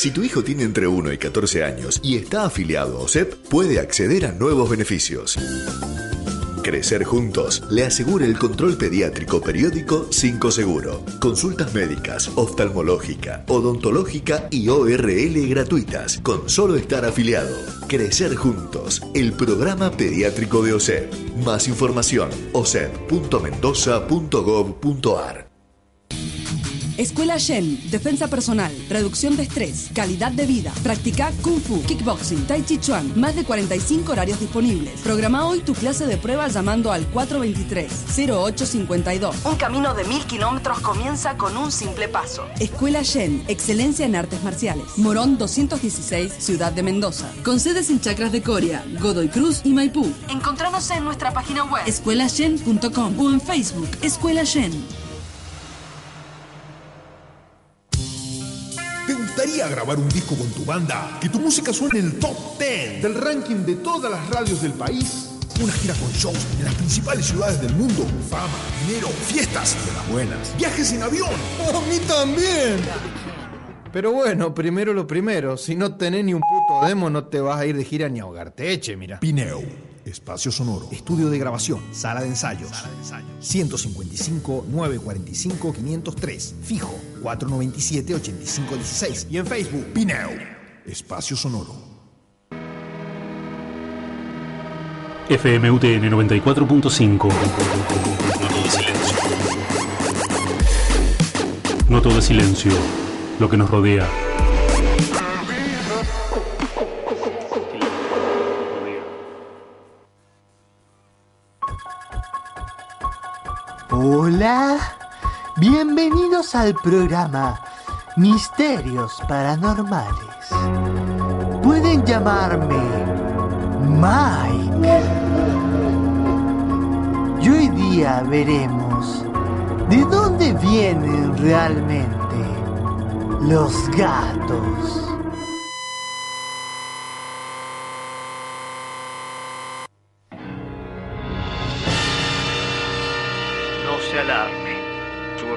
Si tu hijo tiene entre 1 y 14 años y está afiliado a OSEP, puede acceder a nuevos beneficios. Crecer Juntos le asegura el control pediátrico periódico 5 Seguro. Consultas médicas, oftalmológica, odontológica y ORL gratuitas con solo estar afiliado. Crecer Juntos, el programa pediátrico de OSEP. Más información, osep.mendoza.gov.ar. Escuela Shen, defensa personal, reducción de estrés, calidad de vida. Practica Kung Fu, Kickboxing, Tai Chi Chuan. Más de 45 horarios disponibles. Programa hoy tu clase de prueba llamando al 423-0852. Un camino de mil kilómetros comienza con un simple paso. Escuela Shen, excelencia en artes marciales. Morón 216, Ciudad de Mendoza. Con sedes en Chacras de Coria, Godoy Cruz y Maipú. Encontranos en nuestra página web escuelashen.com o en Facebook Escuela Shen. Gustaría grabar un disco con tu banda? Que tu música suene en el top 10 del ranking de todas las radios del país. Una gira con shows en las principales ciudades del mundo. Fama, dinero, fiestas de las buenas. Viajes en avión. A mí también. Pero bueno, primero lo primero. Si no tenés ni un puto demo, no te vas a ir de gira ni a ahogarte. Eche, mira. Pineo. Espacio sonoro. Estudio de grabación. Sala de ensayos. 155 945 503. Fijo. 497 8516. Y en Facebook. Pineo. Espacio sonoro. FMUTN 94.5. Noto de silencio. Lo que nos rodea. Hola, bienvenidos al programa Misterios Paranormales. Pueden llamarme Mike. Y hoy día veremos de dónde vienen realmente los gatos.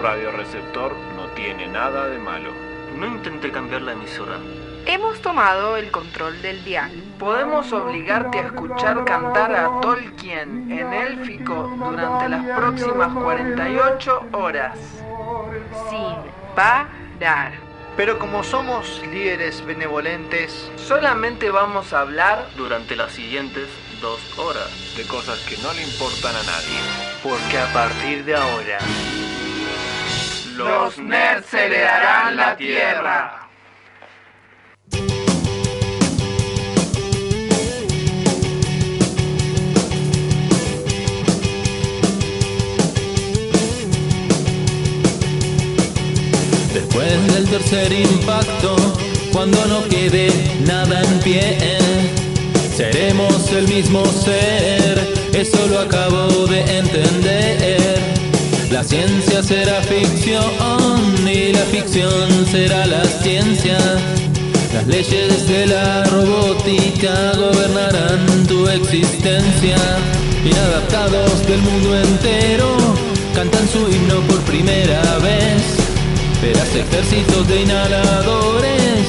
Radioreceptor no tiene nada de malo. No intenté cambiar la emisora. Hemos tomado el control del dial. Podemos obligarte a escuchar cantar a Tolkien en élfico durante las próximas 48 horas. Sin parar. Pero como somos líderes benevolentes, solamente vamos a hablar durante las siguientes dos horas de cosas que no le importan a nadie. Porque a partir de ahora, los nerds heredarán la tierra. Después del tercer impacto, cuando no quede nada en pie, seremos el mismo ser, eso lo acabo de entender. La ciencia será ficción y la ficción será la ciencia. Las leyes de la robótica gobernarán tu existencia. Inadaptados del mundo entero cantan su himno por primera vez. Verás ejércitos de inhaladores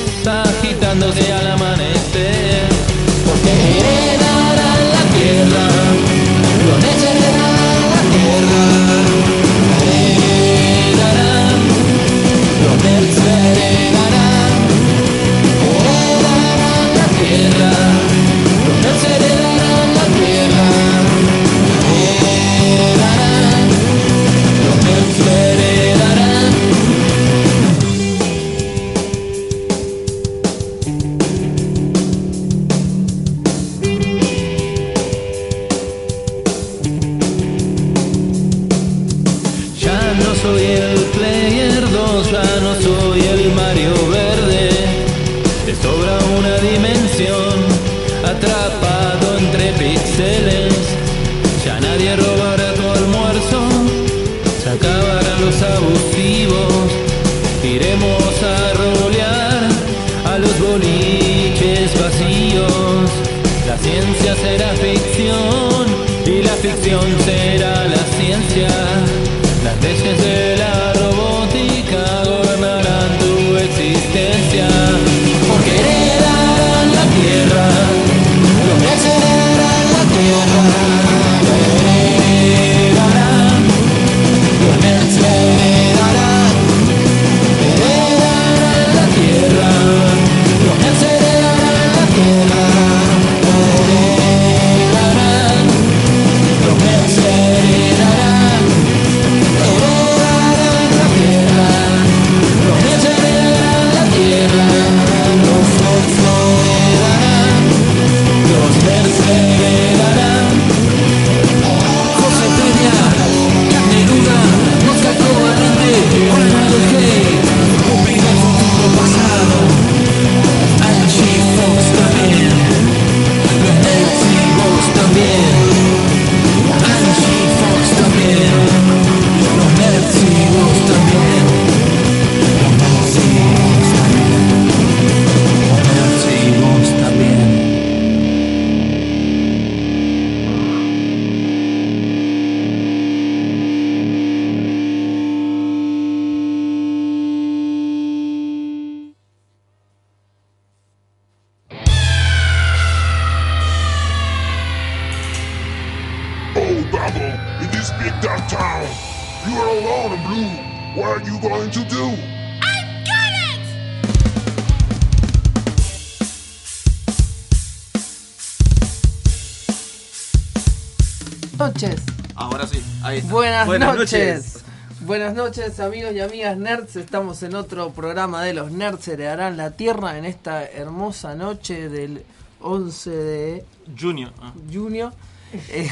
noches amigos y amigas nerds, estamos en otro programa de los nerds heredarán la tierra en esta hermosa noche del 11 de Junior. ah. junio. Eh,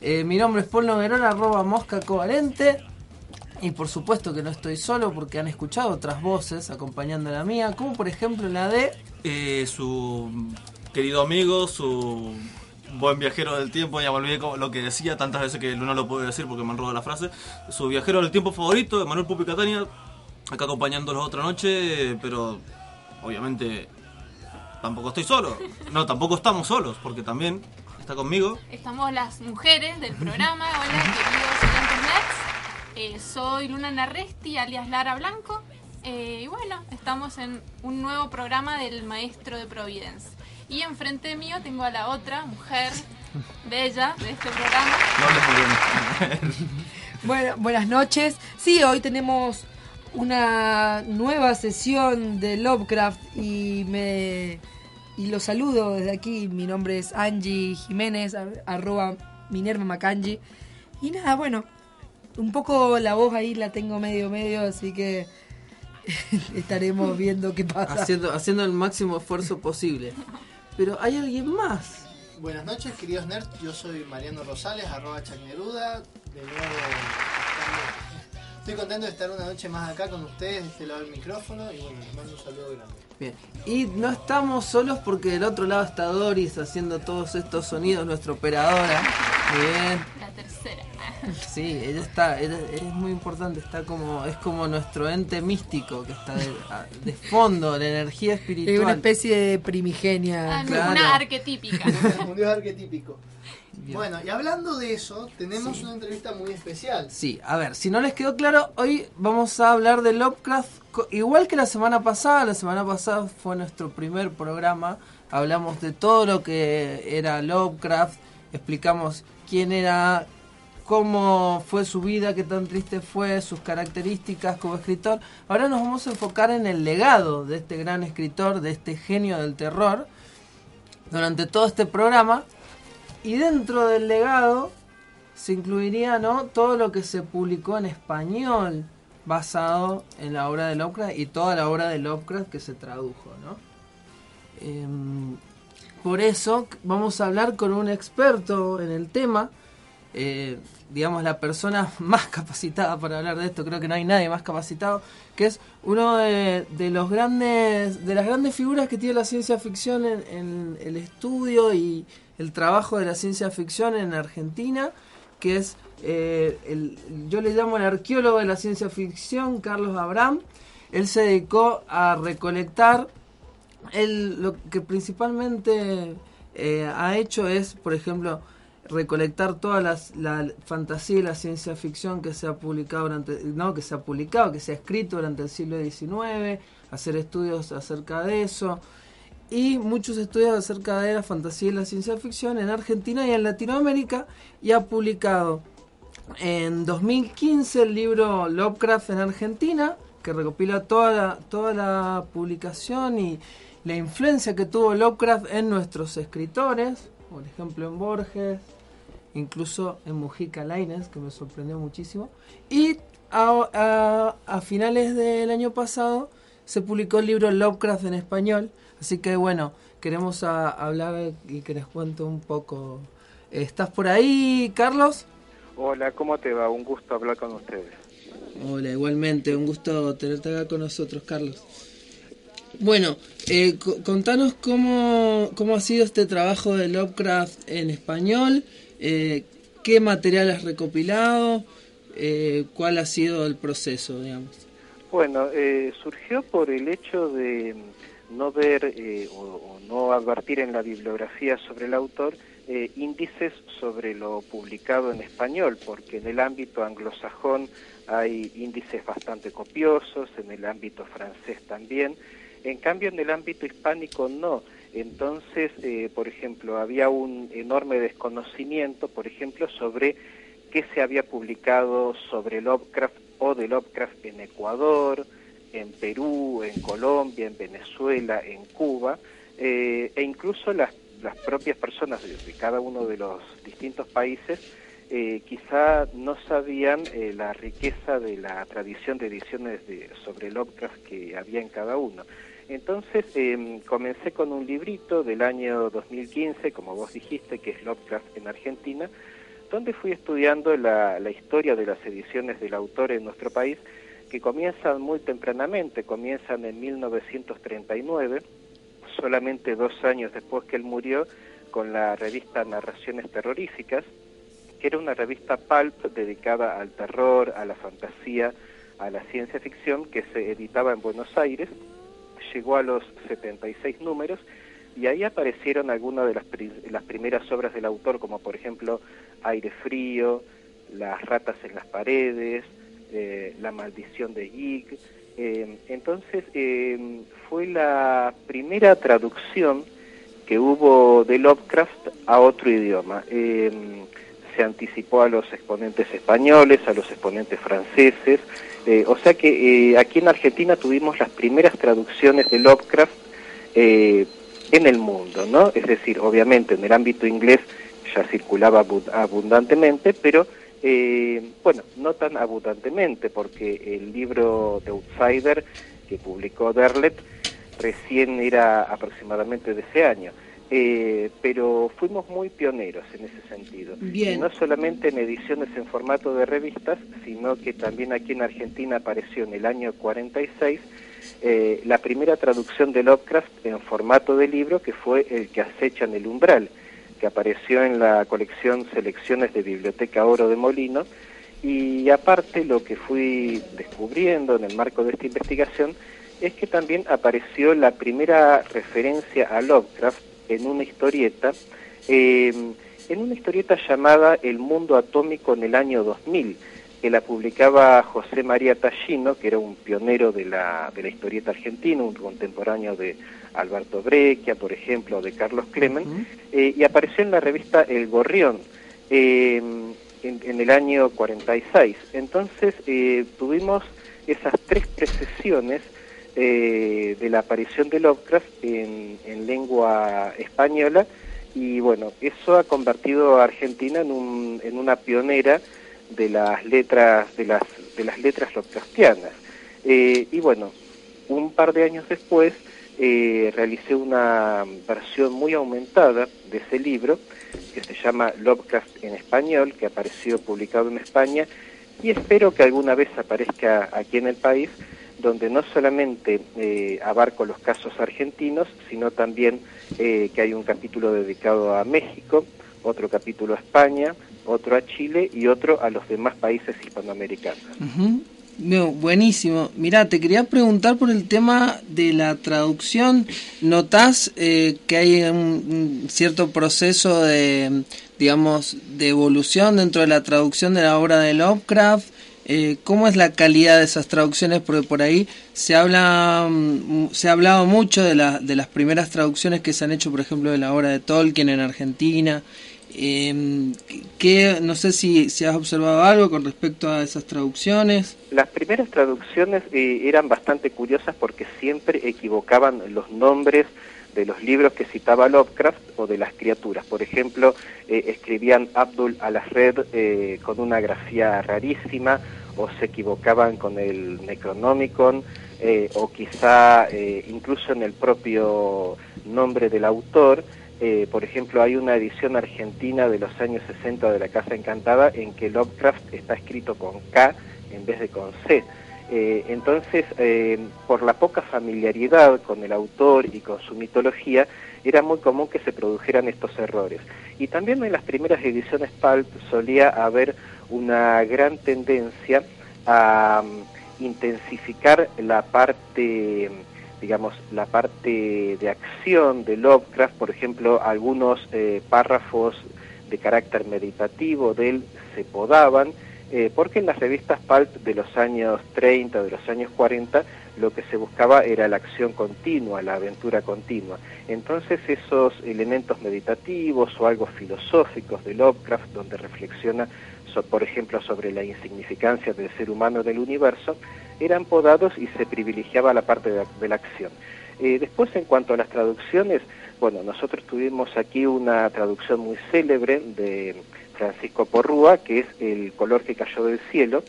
eh, mi nombre es Paul Noguerón, arroba mosca covalente. Y por supuesto que no estoy solo porque han escuchado otras voces acompañando a la mía, como por ejemplo la de... Eh, su querido amigo, su buen viajero del tiempo, ya me olvidé lo que decía tantas veces que no lo puedo decir porque me han robado la frase. Su viajero del tiempo favorito, Manuel Pupi Catania, acá acompañándolos otra noche, pero obviamente tampoco estoy solo. No, tampoco estamos solos, porque también está conmigo. Estamos las mujeres del programa. Hola, queridos oyentes. Eh, soy Luna Narresti, alias Lara Blanco. Eh, y bueno, estamos en un nuevo programa del Maestro de Providence. Y enfrente mío tengo a la otra mujer bella de este programa. No hables muy bien. Bueno, buenas noches. Sí, hoy tenemos una nueva sesión de Lovecraft y me y los saludo desde aquí. Mi nombre es Angie Jiménez, ar- arroba Minerva Macangi. Y nada, bueno, un poco la voz ahí la tengo medio medio, así que estaremos viendo qué pasa. Haciendo, haciendo el máximo esfuerzo posible. Pero hay alguien más. Buenas noches, queridos nerds. Yo soy Mariano Rosales, arroba Chacneruda. De nuevo, estoy contento de estar una noche más acá con ustedes, de este lado del micrófono. Y bueno, les mando un saludo grande. Bien. Y no estamos solos porque del otro lado está Doris haciendo todos estos sonidos, nuestra operadora. Bien. La tercera. Sí, ella está, ella- es muy importante, está como, es como nuestro ente místico que está de, fondo, la energía Es espiritual. una especie de primigenia. Ah, Claro. Una arquetípica. Un dios arquetípico. Bueno, y hablando de eso, tenemos una entrevista muy especial. Sí, a ver, si no les quedó claro, hoy vamos a hablar de Lovecraft, igual que la semana pasada, la semana pasada fue nuestro primer programa, hablamos de todo lo que era Lovecraft, explicamos quién era, cómo fue su vida, qué tan triste fue, sus características como escritor. Ahora nos vamos a enfocar en el legado de este gran escritor, de este genio del terror, durante todo este programa. Y dentro del legado se incluiría ¿no? todo lo que se publicó en español basado en la obra de Lovecraft y toda la obra de Lovecraft que se tradujo. ¿no? Em, por eso vamos a hablar con un experto en el tema, eh, digamos la persona más capacitada para hablar de esto, creo que no hay nadie más capacitado, que es uno de, de los grandes, de las grandes figuras que tiene la ciencia ficción en, en el estudio y el trabajo de la ciencia ficción en Argentina, que es eh, el, yo le llamo el arqueólogo de la ciencia ficción, Carlos Abraham. Él se dedicó a recolectar él lo que principalmente eh, ha hecho es, por ejemplo, recolectar toda la fantasía y la ciencia ficción que se ha publicado durante, no, que se ha publicado, que se ha escrito durante el siglo XIX, hacer estudios acerca de eso y muchos estudios acerca de la fantasía y la ciencia ficción en Argentina y en Latinoamérica y ha publicado en 2015 el libro Lovecraft en Argentina, que recopila toda la, toda la publicación y la influencia que tuvo Lovecraft en nuestros escritores, por ejemplo en Borges, incluso en Mujica Lainez, que me sorprendió muchísimo. Y a- a finales del año pasado se publicó el libro Lovecraft en español, así que bueno, queremos a- hablar y que les cuento un poco. ¿Estás por ahí, Carlos? Hola, ¿cómo te va? Un gusto hablar con ustedes. Hola, igualmente, un gusto tenerte acá con nosotros, Carlos. Bueno, eh, co- contanos cómo, cómo ha sido este trabajo de Lovecraft en español, eh, qué material has recopilado, eh, cuál ha sido el proceso, digamos. Bueno, eh, surgió por el hecho de no ver eh, o, no advertir en la bibliografía sobre el autor eh, índices sobre lo publicado en español, porque en el ámbito anglosajón hay índices bastante copiosos, en el ámbito francés también, en cambio en el ámbito hispánico no. Entonces, eh, por ejemplo, había un enorme desconocimiento, por ejemplo, sobre qué se había publicado sobre Lovecraft o de Lovecraft en Ecuador, en Perú, en Colombia, en Venezuela, en Cuba, eh, e incluso las, las propias personas de, cada uno de los distintos países eh, quizá no sabían eh, la riqueza de la tradición de ediciones de, sobre Lovecraft que había en cada uno. Entonces eh, comencé con un librito del año 2015, como vos dijiste, que es Lovecraft en Argentina, donde fui estudiando la, la historia de las ediciones del autor en nuestro país, que comienzan muy tempranamente, comienzan en 1939, solamente dos años después que él murió, con la revista Narraciones Terroríficas, que era una revista pulp dedicada al terror, a la fantasía, a la ciencia ficción, que se editaba en Buenos Aires, llegó a los 76 números, y ahí aparecieron algunas de las, pri las primeras obras del autor, como por ejemplo Aire Frío, Las ratas en las paredes, eh, La maldición de Gig. Eh, entonces eh, fue la primera traducción que hubo de Lovecraft a otro idioma. se anticipó a los exponentes españoles, a los exponentes franceses, o sea que aquí en Argentina tuvimos las primeras traducciones de Lovecraft en el mundo, ¿no? Es decir, obviamente en el ámbito inglés ya circulaba abundantemente, pero eh, bueno, no tan abundantemente, porque el libro de Outsider que publicó Derlet recién era aproximadamente de ese año. Eh, pero fuimos muy pioneros en ese sentido. Bien. no solamente en ediciones en formato de revistas, sino que también aquí en Argentina apareció en el año 46 eh, la primera traducción de Lovecraft en formato de libro, que fue El que acecha en el umbral, que apareció en la colección Selecciones de Biblioteca Oro de Molino. Y aparte lo que fui descubriendo en el marco de esta investigación es que también apareció la primera referencia a Lovecraft en una historieta, eh, en una historieta llamada El mundo atómico en el año 2000, que la publicaba José María Tallino, que era un pionero de la, de la historieta argentina, un contemporáneo de Alberto Breccia, por ejemplo, de Carlos Clemen, eh, y apareció en la revista El Gorrión eh, en, en, el año 46. Entonces eh, tuvimos esas tres precesiones de la aparición de Lovecraft en, en, lengua española, y bueno, eso ha convertido a Argentina en, un, en una pionera de las letras de las de las letras Lovecraftianas eh, y bueno un par de años después eh, realicé una versión muy aumentada de ese libro que se llama Lovecraft en español que apareció publicado en España y espero que alguna vez aparezca aquí en el país donde no solamente eh, abarco los casos argentinos sino también que hay un capítulo dedicado a México otro capítulo a España otro a Chile y otro a los demás países hispanoamericanos. Uh buenísimo. Mira, te quería preguntar por el tema de la traducción. ¿Notás eh, que hay un, cierto proceso de, digamos, de evolución dentro de la traducción de la obra de Lovecraft? Eh, ¿Cómo es la calidad de esas traducciones? Porque por ahí se habla, se ha hablado mucho de, la, de las primeras traducciones que se han hecho, por ejemplo, de la obra de Tolkien en Argentina. Eh, que, no sé si, has observado algo con respecto a esas traducciones. Las primeras traducciones eh, eran bastante curiosas porque siempre equivocaban los nombres de los libros que citaba Lovecraft o de las criaturas. Por ejemplo, eh, escribían Abdul al-Ahred eh, con una grafía rarísima o se equivocaban con el Necronomicon o quizá incluso en el propio nombre del autor. Eh, por ejemplo, hay una edición argentina de los años 60 de La Casa Encantada en que Lovecraft está escrito con K en vez de con C. Eh, entonces, eh, por la poca familiaridad con el autor y con su mitología, era muy común que se produjeran estos errores. Y también en las primeras ediciones Pulp solía haber una gran tendencia a um, intensificar la parte digamos, la parte de acción de Lovecraft, por ejemplo, algunos eh, párrafos de carácter meditativo de él se podaban, eh, porque en las revistas pulp de los años 30, de los años 40, lo que se buscaba era la acción continua, la aventura continua. Entonces esos elementos meditativos o algo filosóficos de Lovecraft, donde reflexiona, por ejemplo, sobre la insignificancia del ser humano del universo, eran podados y se privilegiaba la parte de, la acción. Eh, después, en cuanto a las traducciones, bueno, nosotros tuvimos aquí una traducción muy célebre de Francisco Porrúa, que es El color que cayó del cielo,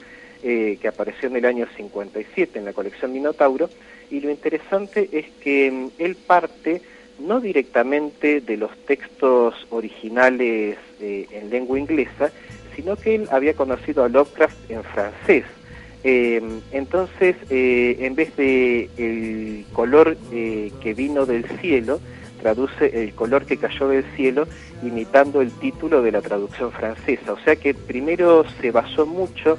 eh, que apareció en el año 57 en la colección Minotauro, y lo interesante es que mm, él parte no directamente de los textos originales eh, en lengua inglesa, sino que él había conocido a Lovecraft en francés. Eh, entonces, en vez de el color que vino del cielo, traduce el color que cayó del cielo imitando el título de la traducción francesa. O sea que primero se basó mucho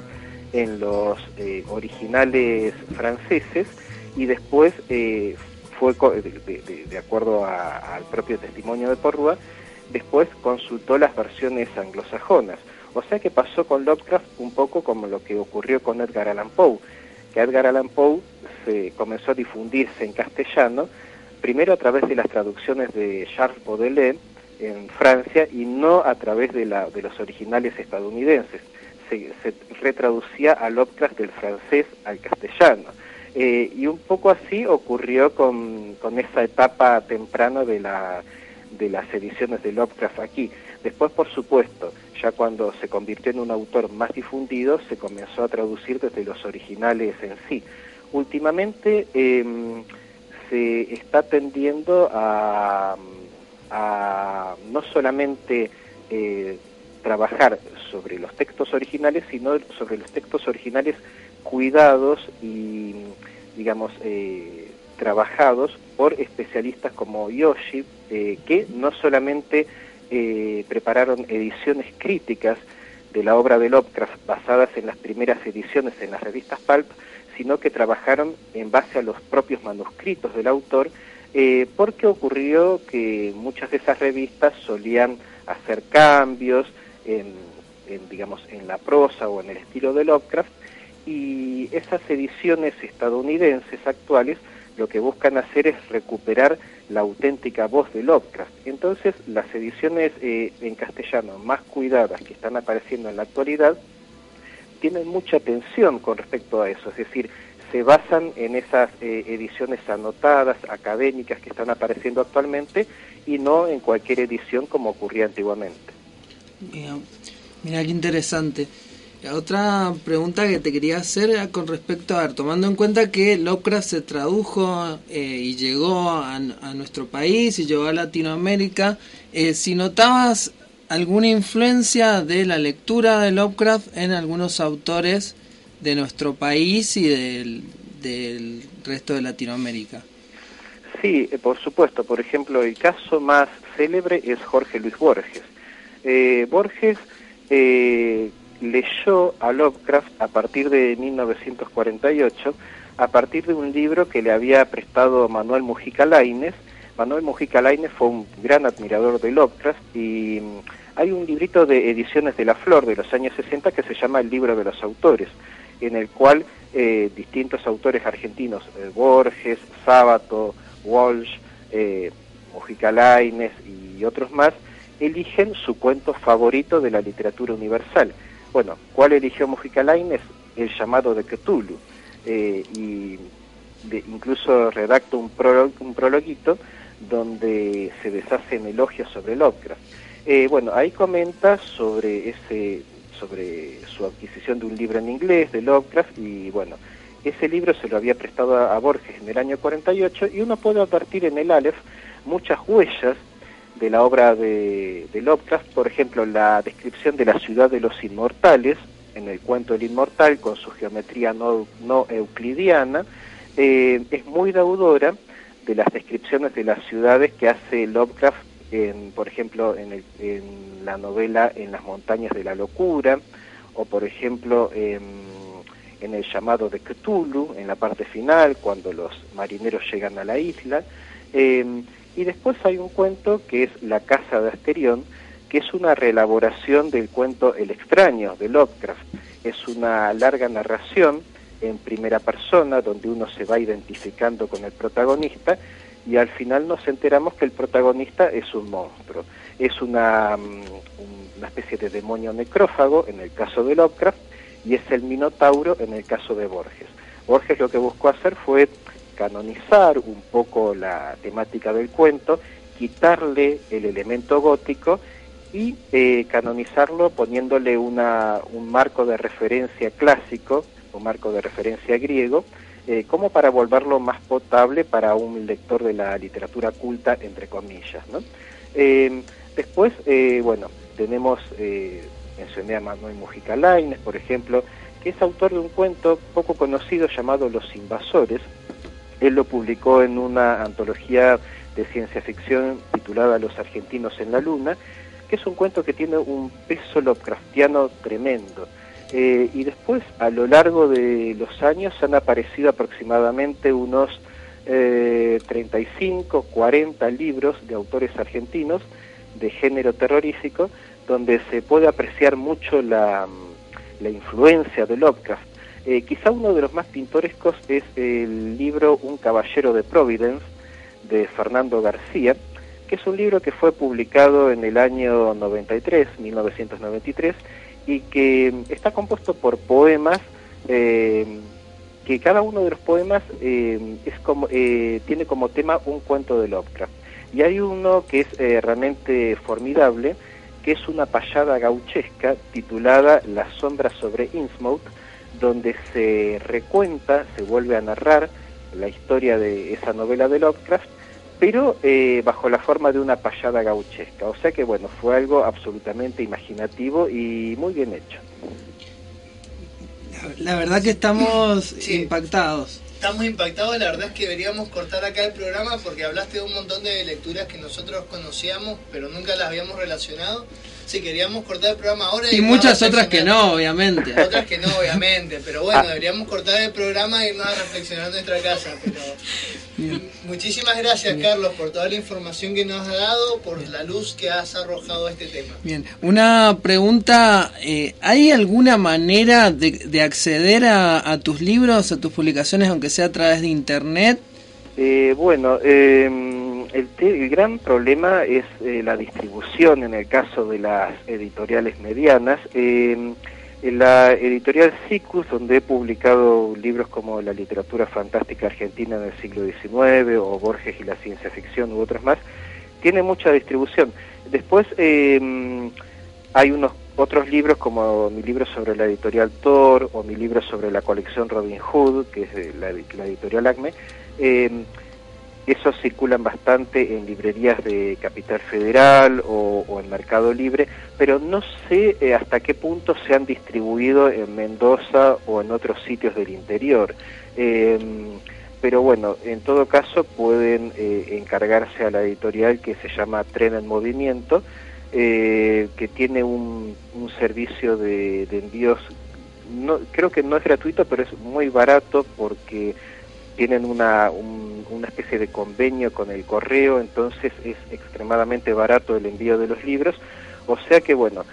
en los eh, originales franceses y después eh, fue, de, acuerdo al propio testimonio de Porrua, después consultó las versiones anglosajonas. O sea que pasó con Lovecraft un poco como lo que ocurrió con Edgar Allan Poe, que Edgar Allan Poe se comenzó a difundirse en castellano, primero a través de las traducciones de Charles Baudelaire en Francia y no a través de, la, de los originales estadounidenses se, retraducía a Lovecraft del francés al castellano. Eh, y un poco así ocurrió con, esa etapa temprana de, la, de las ediciones de Lovecraft aquí. Después, por supuesto, ya cuando se convirtió en un autor más difundido, se comenzó a traducir desde los originales en sí. Últimamente em, se está tendiendo a, no solamente eh, trabajar sobre los textos originales, sino sobre los textos originales cuidados y, digamos, eh, trabajados por especialistas como Yoshi, eh, que no solamente eh, prepararon ediciones críticas de la obra de Lovecraft basadas en las primeras ediciones en las revistas Pulp, sino que trabajaron en base a los propios manuscritos del autor, porque ocurrió que muchas de esas revistas solían hacer cambios en digamos, en la prosa o en el estilo de Lovecraft, y esas ediciones estadounidenses actuales lo que buscan hacer es recuperar la auténtica voz de Lovecraft. Entonces, las ediciones eh, en castellano más cuidadas que están apareciendo en la actualidad tienen mucha atención con respecto a eso, es decir, se basan en esas eh, ediciones anotadas, académicas que están apareciendo actualmente y no en cualquier edición como ocurría antiguamente. Mira qué interesante. Otra pregunta que te quería hacer era con respecto a, ver, tomando en cuenta que Lovecraft se tradujo eh, y llegó a, nuestro país y llegó a Latinoamérica, eh, si notabas alguna influencia de la lectura de Lovecraft en algunos autores de nuestro país y del, del resto de Latinoamérica. Sí, eh, por supuesto. Por ejemplo, el caso más célebre es Jorge Luis Borges. Borges eh, leyó a Lovecraft a partir de 1948, a partir de un libro que le había prestado Manuel Mujica Lainez. Manuel Mujica Lainez fue un gran admirador de Lovecraft y mm, hay un librito de ediciones de La Flor de los años 60 que se llama El libro de los autores, en el cual eh, distintos autores argentinos, eh, Borges, Sábato, Walsh, eh, Mujica Lainez y otros más, eligen su cuento favorito de la literatura universal. Bueno, ¿cuál eligió Mujica Lainez? El llamado de Cthulhu. Eh, y incluso redacta un, un prologuito donde se deshacen elogios sobre Lovecraft. Eh, bueno, ahí comenta sobre ese sobre su adquisición de un libro en inglés de Lovecraft y bueno, ese libro se lo había prestado a, a Borges en el año 48 y uno puede advertir en el Aleph muchas huellas de la obra de, Lovecraft, por ejemplo, la descripción de la ciudad de los inmortales, en el cuento del inmortal, con su geometría no, euclidiana, eh, es muy deudora de las descripciones de las ciudades que hace Lovecraft, en, por ejemplo, en, la novela En las montañas de la locura, o por ejemplo en, el llamado de Cthulhu, en la parte final, cuando los marineros llegan a la isla. Eh, y después hay un cuento que es La Casa de Asterión, que es una reelaboración del cuento El extraño de Lovecraft. Es una larga narración en primera persona, donde uno se va identificando con el protagonista y al final nos enteramos que el protagonista es un monstruo, es una, mm, una especie de demonio necrófago en el caso de Lovecraft y es el Minotauro en el caso de Borges. Borges lo que buscó hacer fue canonizar un poco la temática del cuento, quitarle el elemento gótico y eh, canonizarlo poniéndole una, un marco de referencia clásico, un marco de referencia griego, eh, como para volverlo más potable para un lector de la literatura culta, entre comillas. Eh, después, bueno, tenemos, mencioné a Manuel Mujica Laines, por ejemplo, que es autor de un cuento poco conocido llamado Los Invasores. Él lo publicó en una antología de ciencia ficción titulada Los Argentinos en la Luna, que es un cuento que tiene un peso Lovecraftiano tremendo. Eh, y después, a lo largo de los años, han aparecido aproximadamente unos 35, eh, 40 libros de autores argentinos de género terrorífico, donde se puede apreciar mucho la, la influencia de Lovecraft. Eh, quizá uno de los más pintorescos es el libro Un caballero de Providence, de Fernando García, que es un libro que fue publicado en el año 93, 1993, y que está compuesto por poemas eh, que cada uno de los poemas eh, es como, tiene como tema un cuento de Lovecraft. Y hay uno que es realmente formidable, que es una payada gauchesca titulada La sombra sobre Innsmouth, donde se recuenta, se vuelve a narrar la historia de esa novela de Lovecraft pero eh, bajo la forma de una payada gauchesca. O sea que bueno, fue algo absolutamente imaginativo y muy bien hecho. La, verdad que estamos impactados. Estamos impactados, la verdad es que deberíamos cortar acá el programa porque hablaste de un montón de lecturas que nosotros conocíamos, pero nunca las habíamos relacionado. Sí, queríamos cortar el programa ahora. Y, muchas otras que no, obviamente. Otras que no, obviamente. Pero bueno, deberíamos cortar el programa y irnos a reflexionar en nuestra casa. Pero... Muchísimas gracias, Carlos, por toda la información que nos has dado, por la luz que has arrojado a este tema. Bien, una pregunta. Eh, ¿Hay alguna manera de, acceder a, tus libros, a tus publicaciones, aunque sea a través de Internet? Eh, bueno, eh el, gran problema es eh, la distribución en el caso de las editoriales medianas. En la editorial Cicus, donde he publicado libros como La literatura fantástica argentina en el siglo XIX o Borges y la ciencia ficción u otros más, tiene mucha distribución. Después em, hay unos otros libros como mi libro sobre la editorial Thor o mi libro sobre la colección Robin Hood, que es la, la editorial Acme, eh, esos circulan bastante en librerías de Capital Federal o, en Mercado Libre, pero no sé eh, hasta qué punto se han distribuido en Mendoza o en otros sitios del interior. Em, pero bueno, en todo caso pueden eh, encargarse a la editorial que se llama Tren en Movimiento, eh, que tiene un, servicio de, de envíos, no, creo que no es gratuito, pero es muy barato porque tienen una, una especie de convenio con el correo, entonces es extremadamente barato el envío de los libros, o sea que bueno,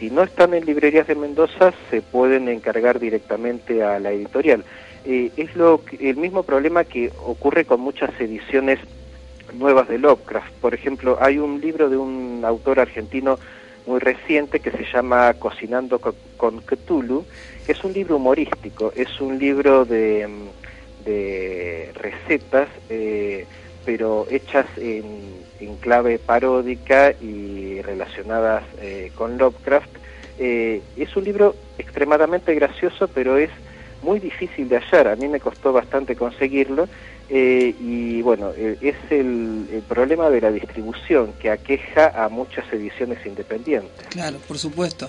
si no están en librerías de Mendoza, se pueden encargar directamente a la editorial. Eh, es lo el mismo problema que ocurre con muchas ediciones nuevas de Lovecraft. Por ejemplo, hay un libro de un autor argentino muy reciente que se llama Cocinando con, Cthulhu, es un libro humorístico, es un libro de de recetas, eh, pero hechas en, clave paródica y relacionadas eh, con Lovecraft. Eh, es un libro extremadamente gracioso, pero es muy difícil de hallar. A mí me costó bastante conseguirlo. y bueno, es el, el, problema de la distribución que aqueja a muchas ediciones independientes. Claro, por supuesto.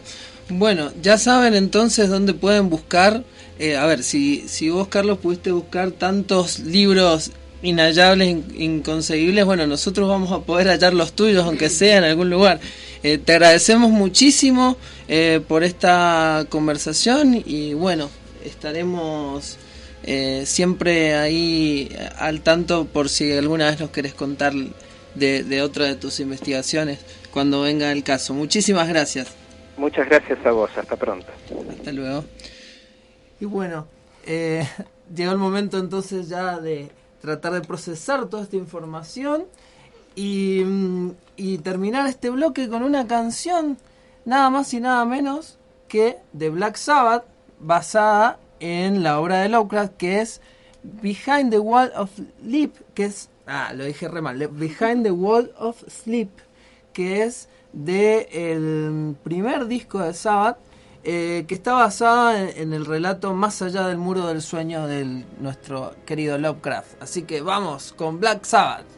Bueno, ya saben entonces dónde pueden buscar eh, a ver, si, si vos, Carlos, pudiste buscar tantos libros inhallables, inconseguibles, bueno, nosotros vamos a poder hallar los tuyos, aunque sea en algún lugar. Eh, te agradecemos muchísimo eh, por esta conversación y bueno, estaremos siempre ahí al tanto por si alguna vez nos querés contar de, de otra de tus investigaciones cuando venga el caso. Muchísimas gracias. Muchas gracias a vos, hasta pronto. Hasta luego. Y bueno, eh, llegó el momento entonces ya de tratar de procesar toda esta información y, mm, y terminar este bloque con una canción nada más y nada menos que de Black Sabbath basada en la obra de Lovecraft que es Behind the Wall of Sleep, que es, ah, lo dije re mal, Behind the Wall of Sleep, que es de el primer disco de Sabbath, eh, que está basada en el relato Más allá del muro del sueño de nuestro querido Lovecraft. Así que vamos con Black Sabbath.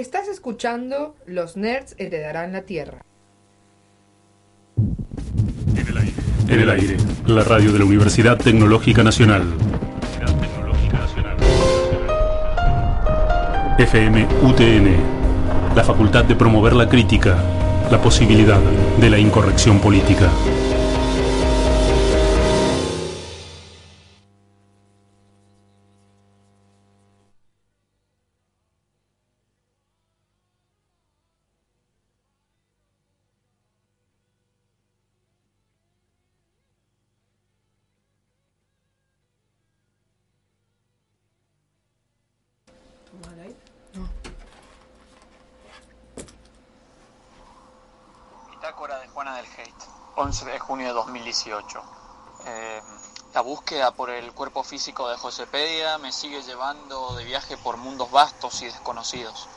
Estás escuchando Los Nerds Heredarán la Tierra. En el aire, la radio de la Universidad Tecnológica Nacional. FM UTN, la facultad de promover la crítica, la posibilidad de la incorrección política. 2018. Eh, la búsqueda por el cuerpo físico de Josepedia me sigue llevando de viaje por mundos vastos y desconocidos.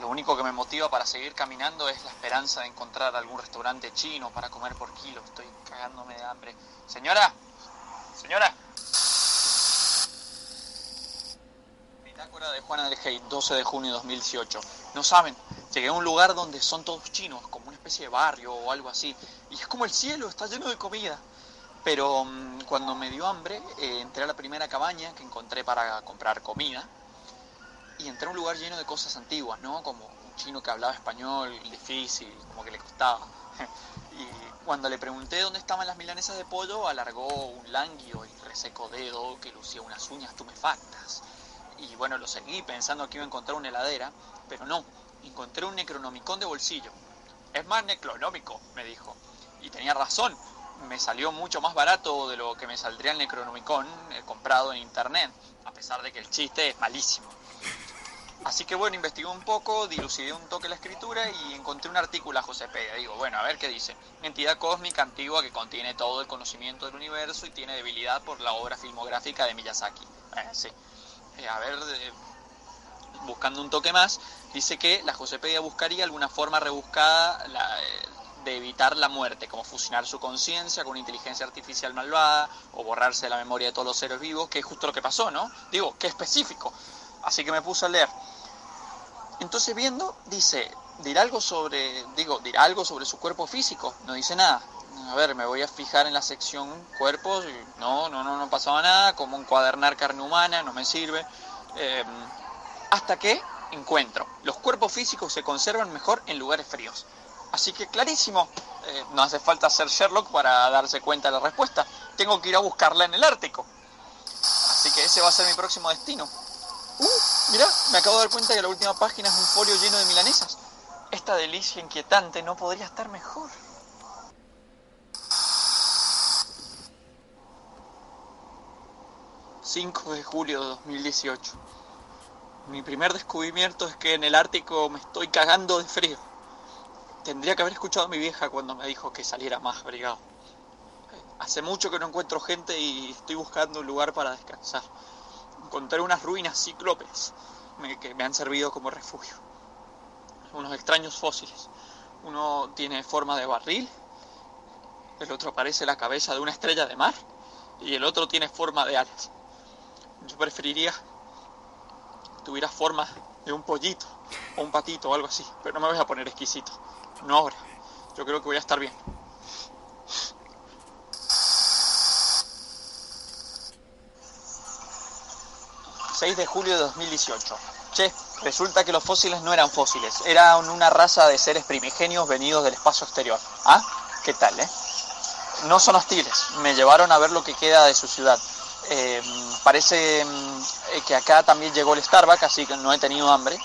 Lo único que me motiva para seguir caminando es la esperanza de encontrar algún restaurante chino para comer por kilo. Estoy cagándome de hambre. Señora, señora. Bitácora de Juana del Hate, 12 de junio de 2018. No saben, llegué a un lugar donde son todos chinos, como una especie de barrio o algo así. Y es como el cielo, está lleno de comida. Pero mm, cuando me dio hambre, eh, entré a la primera cabaña que encontré para comprar comida y entré a un lugar lleno de cosas antiguas, ¿no? Como un chino que hablaba español difícil, como que le costaba. Y cuando le pregunté dónde estaban las milanesas de pollo, alargó un languio y reseco dedo que lucía unas uñas tumefactas. Y bueno, lo seguí pensando que iba a encontrar una heladera, pero no, encontré un necronomicón de bolsillo. Es más necronómico, me dijo. Y tenía razón, me salió mucho más barato de lo que me saldría el necronomicón eh, comprado en internet, a pesar de que el chiste es malísimo. Así que bueno, investigué un poco, dilucidé un toque la escritura y encontré un artículo a Pérez. Digo, bueno, a ver qué dice. Entidad cósmica antigua que contiene todo el conocimiento del universo y tiene debilidad por la obra filmográfica de Miyazaki. Eh, sí. Eh, a ver, eh, buscando un toque más, dice que la Josepedia buscaría alguna forma rebuscada la, de evitar la muerte, como fusionar su conciencia con inteligencia artificial malvada o borrarse de la memoria de todos los seres vivos, que es justo lo que pasó, ¿no? Digo, qué específico. Así que me puse a leer. Entonces viendo, dice, dirá algo sobre, digo, dirá algo sobre su cuerpo físico, no dice nada. A ver, me voy a fijar en la sección cuerpos, no, no, no, no pasaba nada, como encuadernar carne humana, no me sirve. Eh, hasta que encuentro, los cuerpos físicos se conservan mejor en lugares fríos. Así que clarísimo, eh, no hace falta ser Sherlock para darse cuenta de la respuesta. Tengo que ir a buscarla en el Ártico. Así que ese va a ser mi próximo destino. Uh, mirá, me acabo de dar cuenta que la última página es un folio lleno de milanesas. Esta delicia inquietante no podría estar mejor. ...5 de julio de 2018... Mi primer descubrimiento es que en el Ártico me estoy cagando de frío. Tendría que haber escuchado a mi vieja cuando me dijo que saliera más abrigado. Hace mucho que no encuentro gente y estoy buscando un lugar para descansar. Encontré unas ruinas cíclopes que me han servido como refugio. Unos extraños fósiles. Uno tiene forma de barril, el otro parece la cabeza de una estrella de mar y el otro tiene forma de alas. Yo preferiría que tuviera forma de un pollito o un patito o algo así, pero no me voy a poner exquisito. No ahora. Yo creo que voy a estar bien. ...6 de julio de 2018... Che, resulta que los fósiles no eran fósiles... ...eran una raza de seres primigenios venidos del espacio exterior... ¿Ah? ¿Qué tal, eh? No son hostiles... ...me llevaron a ver lo que queda de su ciudad... Eh, parece eh, que acá también llegó el Starbucks, así que no he tenido hambre.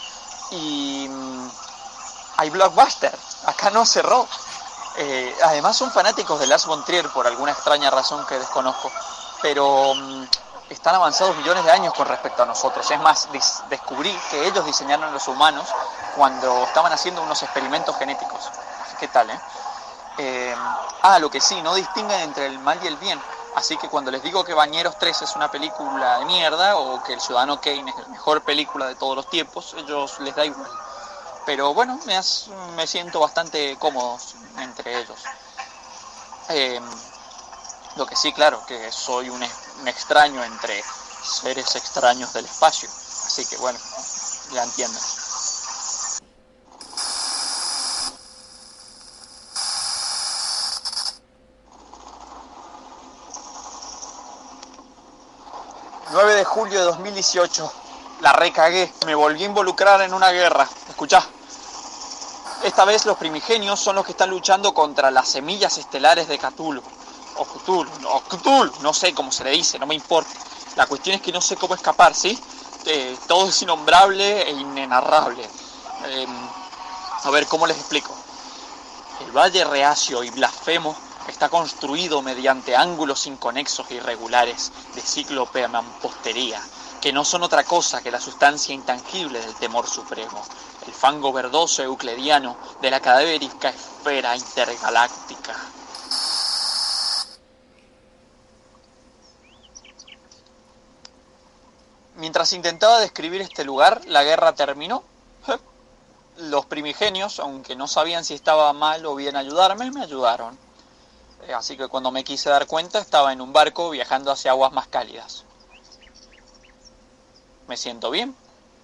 Y mm, hay Blockbuster, acá no cerró. Eh, además son fanáticos de Lars von por alguna extraña razón que desconozco. Pero mm, están avanzados millones de años con respecto a nosotros. Es más, descubrí que ellos diseñaron a los humanos cuando estaban haciendo unos experimentos genéticos. ¿Qué tal, eh? Eh, ah, lo que sí, no distinguen entre el mal y el bien. Así que cuando les digo que Bañeros 3 es una película de mierda o que El Ciudadano Kane es la mejor película de todos los tiempos, ellos les da igual. Pero bueno, me, siento bastante cómodo entre ellos. Eh, lo que sí, claro, que soy un extraño entre seres extraños del espacio. Así que bueno, ya entienden. ...9 de julio de 2018... ...la recagué... ...me volví a involucrar en una guerra... ...escuchá... Esta vez los primigenios son los que están luchando contra las semillas estelares de Cthulhu. O Cthulhu, o Cthulhu, no sé cómo se le dice, no me importa. La cuestión es que no sé cómo escapar, ¿sí? Eh, todo es innombrable e inenarrable. Eh, a ver, ¿cómo les explico? El Valle Reacio y Blasfemo está construido mediante ángulos inconexos e irregulares de ciclope mampostería, que no son otra cosa que la sustancia intangible del temor supremo. El fango verdoso euclidiano de la cadavérica esfera intergaláctica. Mientras intentaba describir este lugar, la guerra terminó. Los primigenios, aunque no sabían si estaba mal o bien ayudarme, me ayudaron. Eh, Así que cuando me quise dar cuenta estaba en un barco viajando hacia aguas más cálidas. Me siento bien.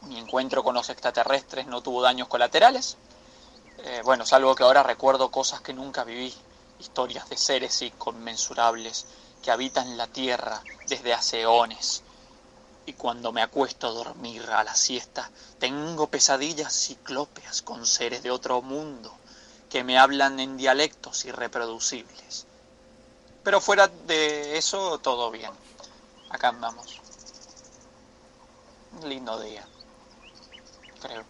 Mi encuentro con los extraterrestres no tuvo daños colaterales. Eh, bueno, salvo que ahora recuerdo cosas que nunca viví. Historias de seres inconmensurables que habitan la Tierra desde hace eones. Y cuando me acuesto a dormir a la siesta, tengo pesadillas ciclópeas con seres de otro mundo que me hablan en dialectos irreproducibles. Pero fuera de eso, todo bien. Acá andamos. Lindo día. Creo.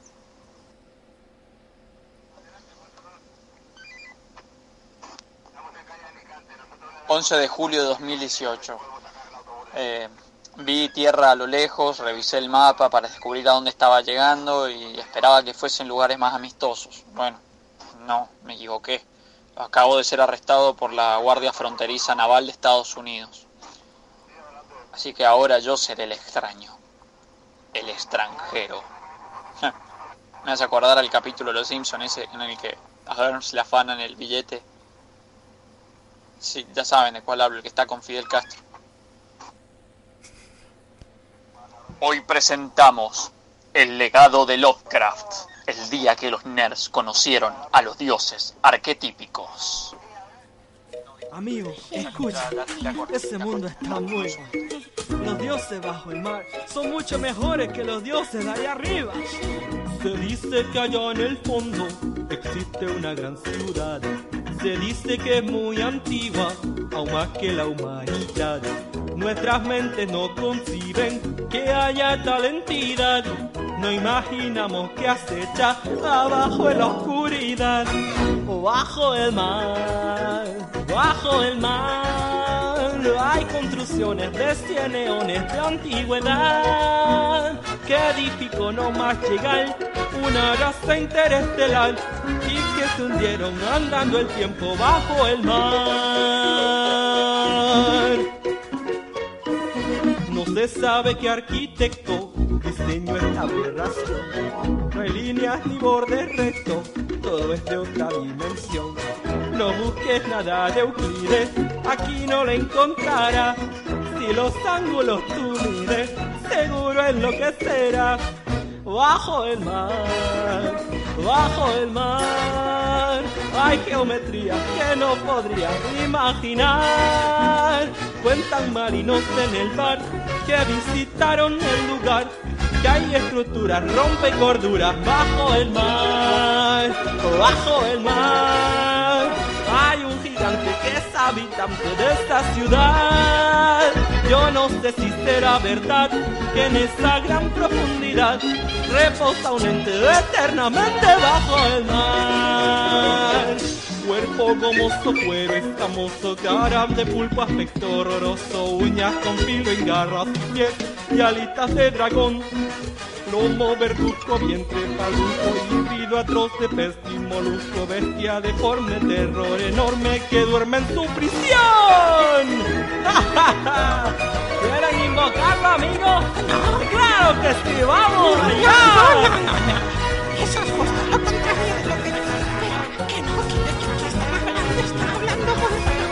...11 de julio de 2018... Eh, vi tierra a lo lejos, revisé el mapa para descubrir a dónde estaba llegando y esperaba que fuesen lugares más amistosos. Bueno, no, me equivoqué. Acabo de ser arrestado por la Guardia Fronteriza Naval de Estados Unidos. Así que ahora yo seré el extraño. El extranjero. Me hace acordar al capítulo de Los Simpsons ese en el que a Burns le afanan el billete. Sí, ya saben de cuál hablo, el que está con Fidel Castro. Hoy presentamos el legado de Lovecraft, el día que los nerds conocieron a los dioses arquetípicos. Amigo, escucha, ese mundo está muy bueno. Los dioses bajo el mar son mucho mejores que los dioses de ahí arriba. Se dice que allá en el fondo existe una gran ciudad. Se dice que es muy antigua, aún más que la humanidad. Nuestras mentes no conciben que haya tal entidad. No imaginamos que acecha abajo en la oscuridad o bajo el mar, bajo el mar. Hay construcciones de cien eones de antigüedad que edificó nomás llegar una raza interestelar y que se hundieron andando el tiempo bajo el mar. No se sabe qué arquitecto diseñó esta aberración. No hay líneas ni bordes rectos, todo es de otra dimensión. No busques nada de Euclides, aquí no lo encontrarás. Si los ángulos tú mides, seguro enloquecerás. Bajo el mar, bajo el mar, hay geometría que no podrías imaginar. Cuentan marinos en el bar que visitaron el lugar que hay estructuras rompe corduras bajo el mar, bajo el mar. Hay un gigante que es habitante de esta ciudad. Yo no sé si será verdad que en esa gran profundidad reposa un ente eternamente bajo el mar. Cuerpo gomoso, cuero escamoso, cara de pulpo, aspecto horroroso, uñas con filo en garras y pies y alitas de dragón. Lomo verduzco, vientre paluco, híbrido atroz de pez y molusco, bestia deforme, terror enorme que duerme en su prisión. ¿Quieren invocarlo, amigos? ¡Claro que sí! ¡Vamos! No, no, no, no, no. Eso es justo lo contrario de lo que. Pero que no, que de quién está hablando, está hablando por favor,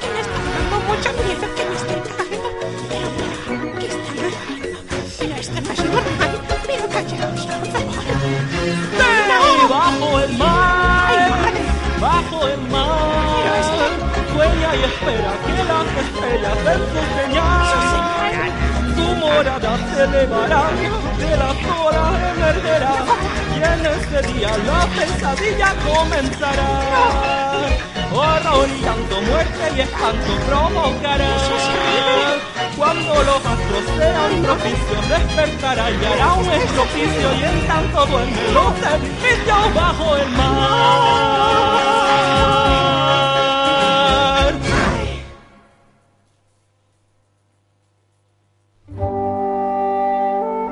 que me está dando mucho miedo que me estén cagando. Pero, pero, ¿qué está hablando? Pero esto no es normal. Pero callaos, por favor. ¡Bajo el mar! ¡Bajo el mar! Sueña y espera que las estrellas den su señal. Tu morada se elevará, de las horas emergerá. Y en ese día la pesadilla comenzará. Horror y llanto, muerte y espanto provocará. Cuando los astros sean propicios, despertará y hará un estropicio. Y en tanto duermen los edificios bajo el mar.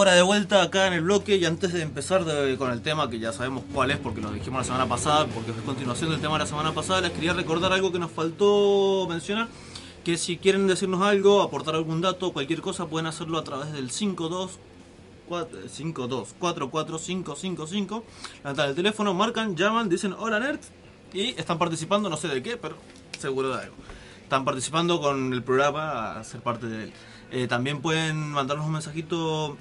Ahora de vuelta acá en el bloque y antes de empezar con el tema que ya sabemos cuál es porque lo dijimos la semana pasada, porque es continuación del tema de la semana pasada, les quería recordar algo que nos faltó mencionar, que si quieren decirnos algo, aportar algún dato, cualquier cosa, pueden hacerlo a través del 52 52 44555 levantan el teléfono, marcan, llaman, dicen hola nerds y están participando, no sé de qué, pero seguro de algo. Están participando con el programa a ser parte de él. Eh, también pueden mandarnos un mensajito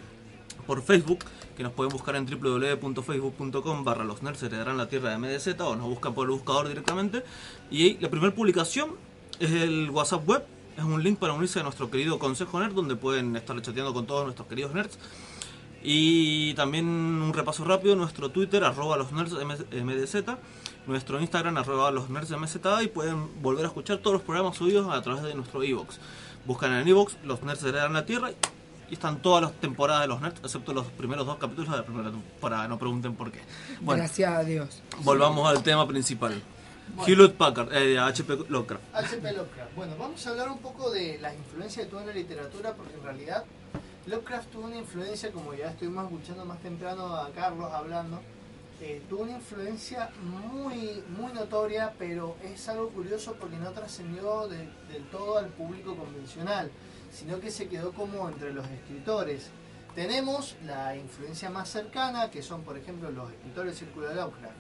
por Facebook, que nos pueden buscar en www.facebook.com barra los nerds heredarán la tierra de MDZ o nos buscan por el buscador directamente. Y la primera publicación es el WhatsApp web, es un link para unirse a nuestro querido Consejo Nerd, donde pueden estar chateando con todos nuestros queridos nerds. Y también un repaso rápido, nuestro Twitter, arroba los nerds MDZ, nuestro Instagram, arroba los nerds MZ, y pueden volver a escuchar todos los programas subidos a través de nuestro iVoox. Buscan en el iVoox, los nerds heredan la tierra, y están todas las temporadas de los nerds, excepto los primeros dos capítulos de la primera temporada, no pregunten por qué. Bueno, Gracias a Dios. volvamos al tema principal. Hewlett Packard, eh, HP Lovecraft. H.P. Lovecraft. Bueno, vamos a hablar un poco de las influencias que tuvo en la literatura, porque en realidad Lovecraft tuvo una influencia, como ya estuvimos escuchando más temprano a Carlos hablando, eh, tuvo una influencia muy, muy notoria, pero es algo curioso porque no trascendió de- del todo al público convencional, sino que se quedó como entre los escritores. Tenemos la influencia más cercana, que son, por ejemplo, los escritores del Círculo de Lovecraft.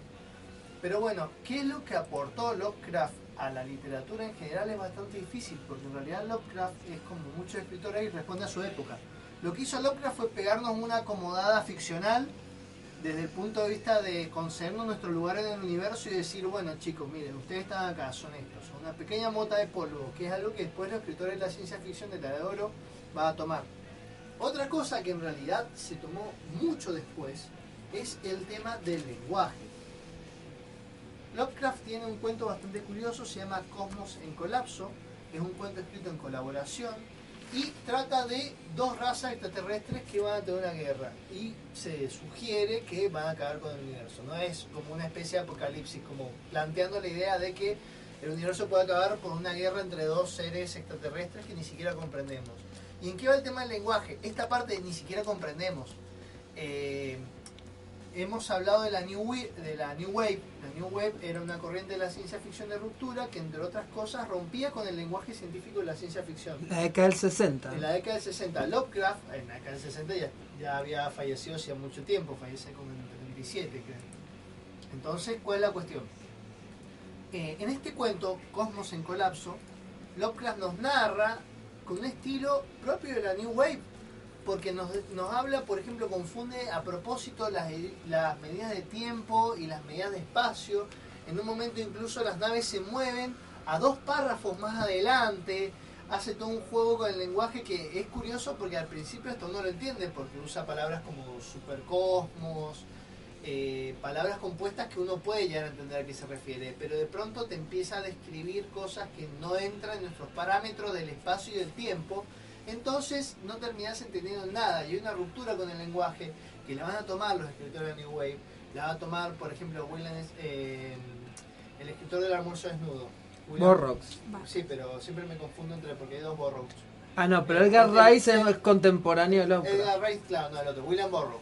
Pero bueno, ¿qué es lo que aportó Lovecraft a la literatura en general? Es bastante difícil, porque en realidad Lovecraft es como muchos escritores y responde a su época. Lo que hizo Lovecraft fue pegarnos una acomodada ficcional desde el punto de vista de concedernos nuestro lugar en el universo y decir, bueno chicos, miren, ustedes están acá, son estos, una pequeña mota de polvo, que es algo que después los escritores de la ciencia ficción de la de oro van a tomar. Otra cosa que en realidad se tomó mucho después es el tema del lenguaje. Lovecraft tiene un cuento bastante curioso, se llama Cosmos en colapso, es un cuento escrito en colaboración y trata de dos razas extraterrestres que van a tener una guerra y se sugiere que van a acabar con el universo. No es como una especie de apocalipsis, como planteando la idea de que el universo puede acabar por una guerra entre dos seres extraterrestres que ni siquiera comprendemos. ¿Y en qué va el tema del lenguaje? Esta parte ni siquiera comprendemos. Eh, hemos hablado de la, New Wave, de la New Wave. La New Wave era una corriente de la ciencia ficción de ruptura que, entre otras cosas, rompía con el lenguaje científico de la ciencia ficción. La década del 60. En la década del 60, Lovecraft, en la década del 60 ya, ya había fallecido hacía mucho tiempo, fallece como en el 37, creo. Entonces, ¿cuál es la cuestión? Eh, en este cuento, Cosmos en colapso, Lovecraft nos narra con un estilo propio de la New Wave, porque nos, nos habla, por ejemplo, confunde a propósito las, las medidas de tiempo y las medidas de espacio. En un momento incluso las naves se mueven a dos párrafos más adelante. Hace todo un juego con el lenguaje que es curioso porque al principio esto no lo entiende, porque usa palabras como supercosmos, eh, palabras compuestas que uno puede llegar a entender a qué se refiere, pero de pronto te empieza a describir cosas que no entran en nuestros parámetros del espacio y del tiempo, entonces no terminas entendiendo nada y hay una ruptura con el lenguaje que la van a tomar los escritores de New Wave, la va a tomar por ejemplo William, eh, el escritor del almuerzo desnudo. William- Burroughs. Sí, pero siempre me confundo entre porque hay dos Burroughs. Ah, no, pero Edgar Rice es contemporáneo de Lovecraft. Edgar Rice, claro, no el otro, William Burroughs.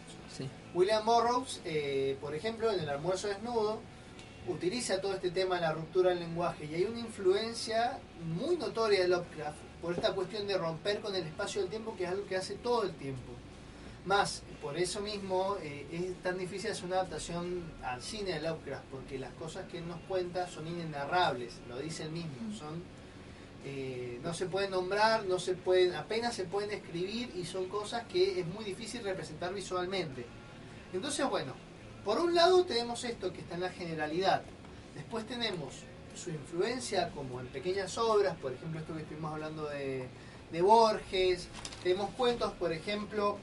William Burroughs, eh, por ejemplo, en el almuerzo desnudo, utiliza todo este tema de la ruptura del lenguaje y hay una influencia muy notoria de Lovecraft por esta cuestión de romper con el espacio del tiempo, que es algo que hace todo el tiempo. Más, por eso mismo eh, es tan difícil hacer una adaptación al cine de Lovecraft, porque las cosas que él nos cuenta son inenarrables, lo dice él mismo, son eh, no se pueden nombrar, no se pueden, apenas se pueden escribir y son cosas que es muy difícil representar visualmente. Entonces, bueno, por un lado tenemos esto que está en la generalidad. Después tenemos su influencia como en pequeñas obras, por ejemplo esto que estuvimos hablando de, de Borges, tenemos cuentos, por ejemplo,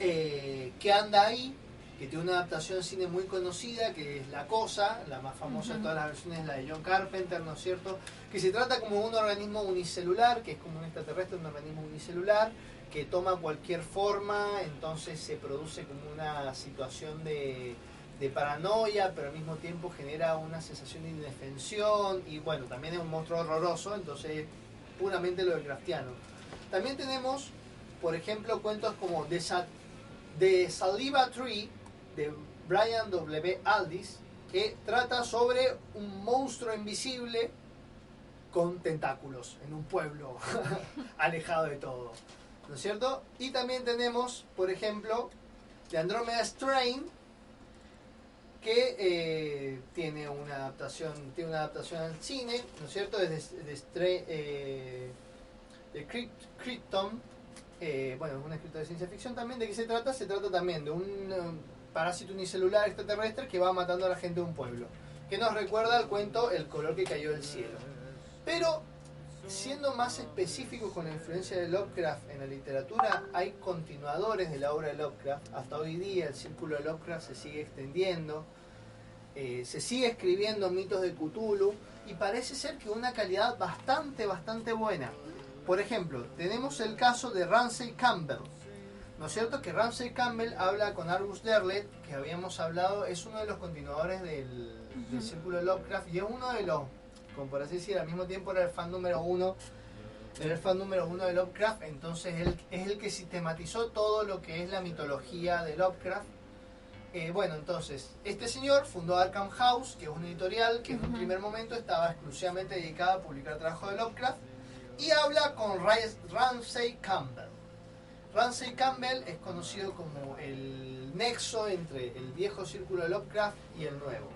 eh, que anda ahí, que tiene una adaptación de cine muy conocida, que es La Cosa, la más famosa de todas las versiones es la de John Carpenter, ¿no es cierto? Que se trata como un organismo unicelular, que es como un extraterrestre, un organismo unicelular, que toma cualquier forma, entonces se produce como una situación de, paranoia, pero al mismo tiempo genera una sensación de indefensión, y bueno, también es un monstruo horroroso, entonces es puramente lo del craftiano. También tenemos, por ejemplo, cuentos como The, The Saliva Tree de Brian W. Aldiss, que trata sobre un monstruo invisible con tentáculos en un pueblo alejado de todo. ¿No es cierto? Y también tenemos, por ejemplo, The Andromeda Strain, que eh, tiene una adaptación tiene una adaptación al cine, ¿no es cierto? Es de, de, Stra- eh, de Krypton, eh, bueno, es una escritora de ciencia ficción también. ¿De qué se trata? Se trata también de un um, parásito unicelular extraterrestre que va matando a la gente de un pueblo, que nos recuerda al cuento El color que cayó del cielo. Pero, siendo más específicos con la influencia de Lovecraft en la literatura, hay continuadores de la obra de Lovecraft. Hasta hoy día el círculo de Lovecraft se sigue extendiendo, eh, se sigue escribiendo mitos de Cthulhu y parece ser que una calidad bastante, bastante buena. Por ejemplo, tenemos el caso de Ramsey Campbell. ¿No es cierto que Ramsey Campbell habla con Argus Derlet, que habíamos hablado, es uno de los continuadores del, del círculo de Lovecraft y es uno de los, como por así decir, al mismo tiempo era el fan número uno, era el fan número uno de Lovecraft, entonces él es el que sistematizó todo lo que es la mitología de Lovecraft. Eh, bueno, entonces, este señor fundó Arkham House, que es una editorial que en un primer momento estaba exclusivamente dedicada a publicar trabajo de Lovecraft, y habla con Ramsey Campbell. Ramsey Campbell es conocido como el nexo entre el viejo círculo de Lovecraft y el nuevo.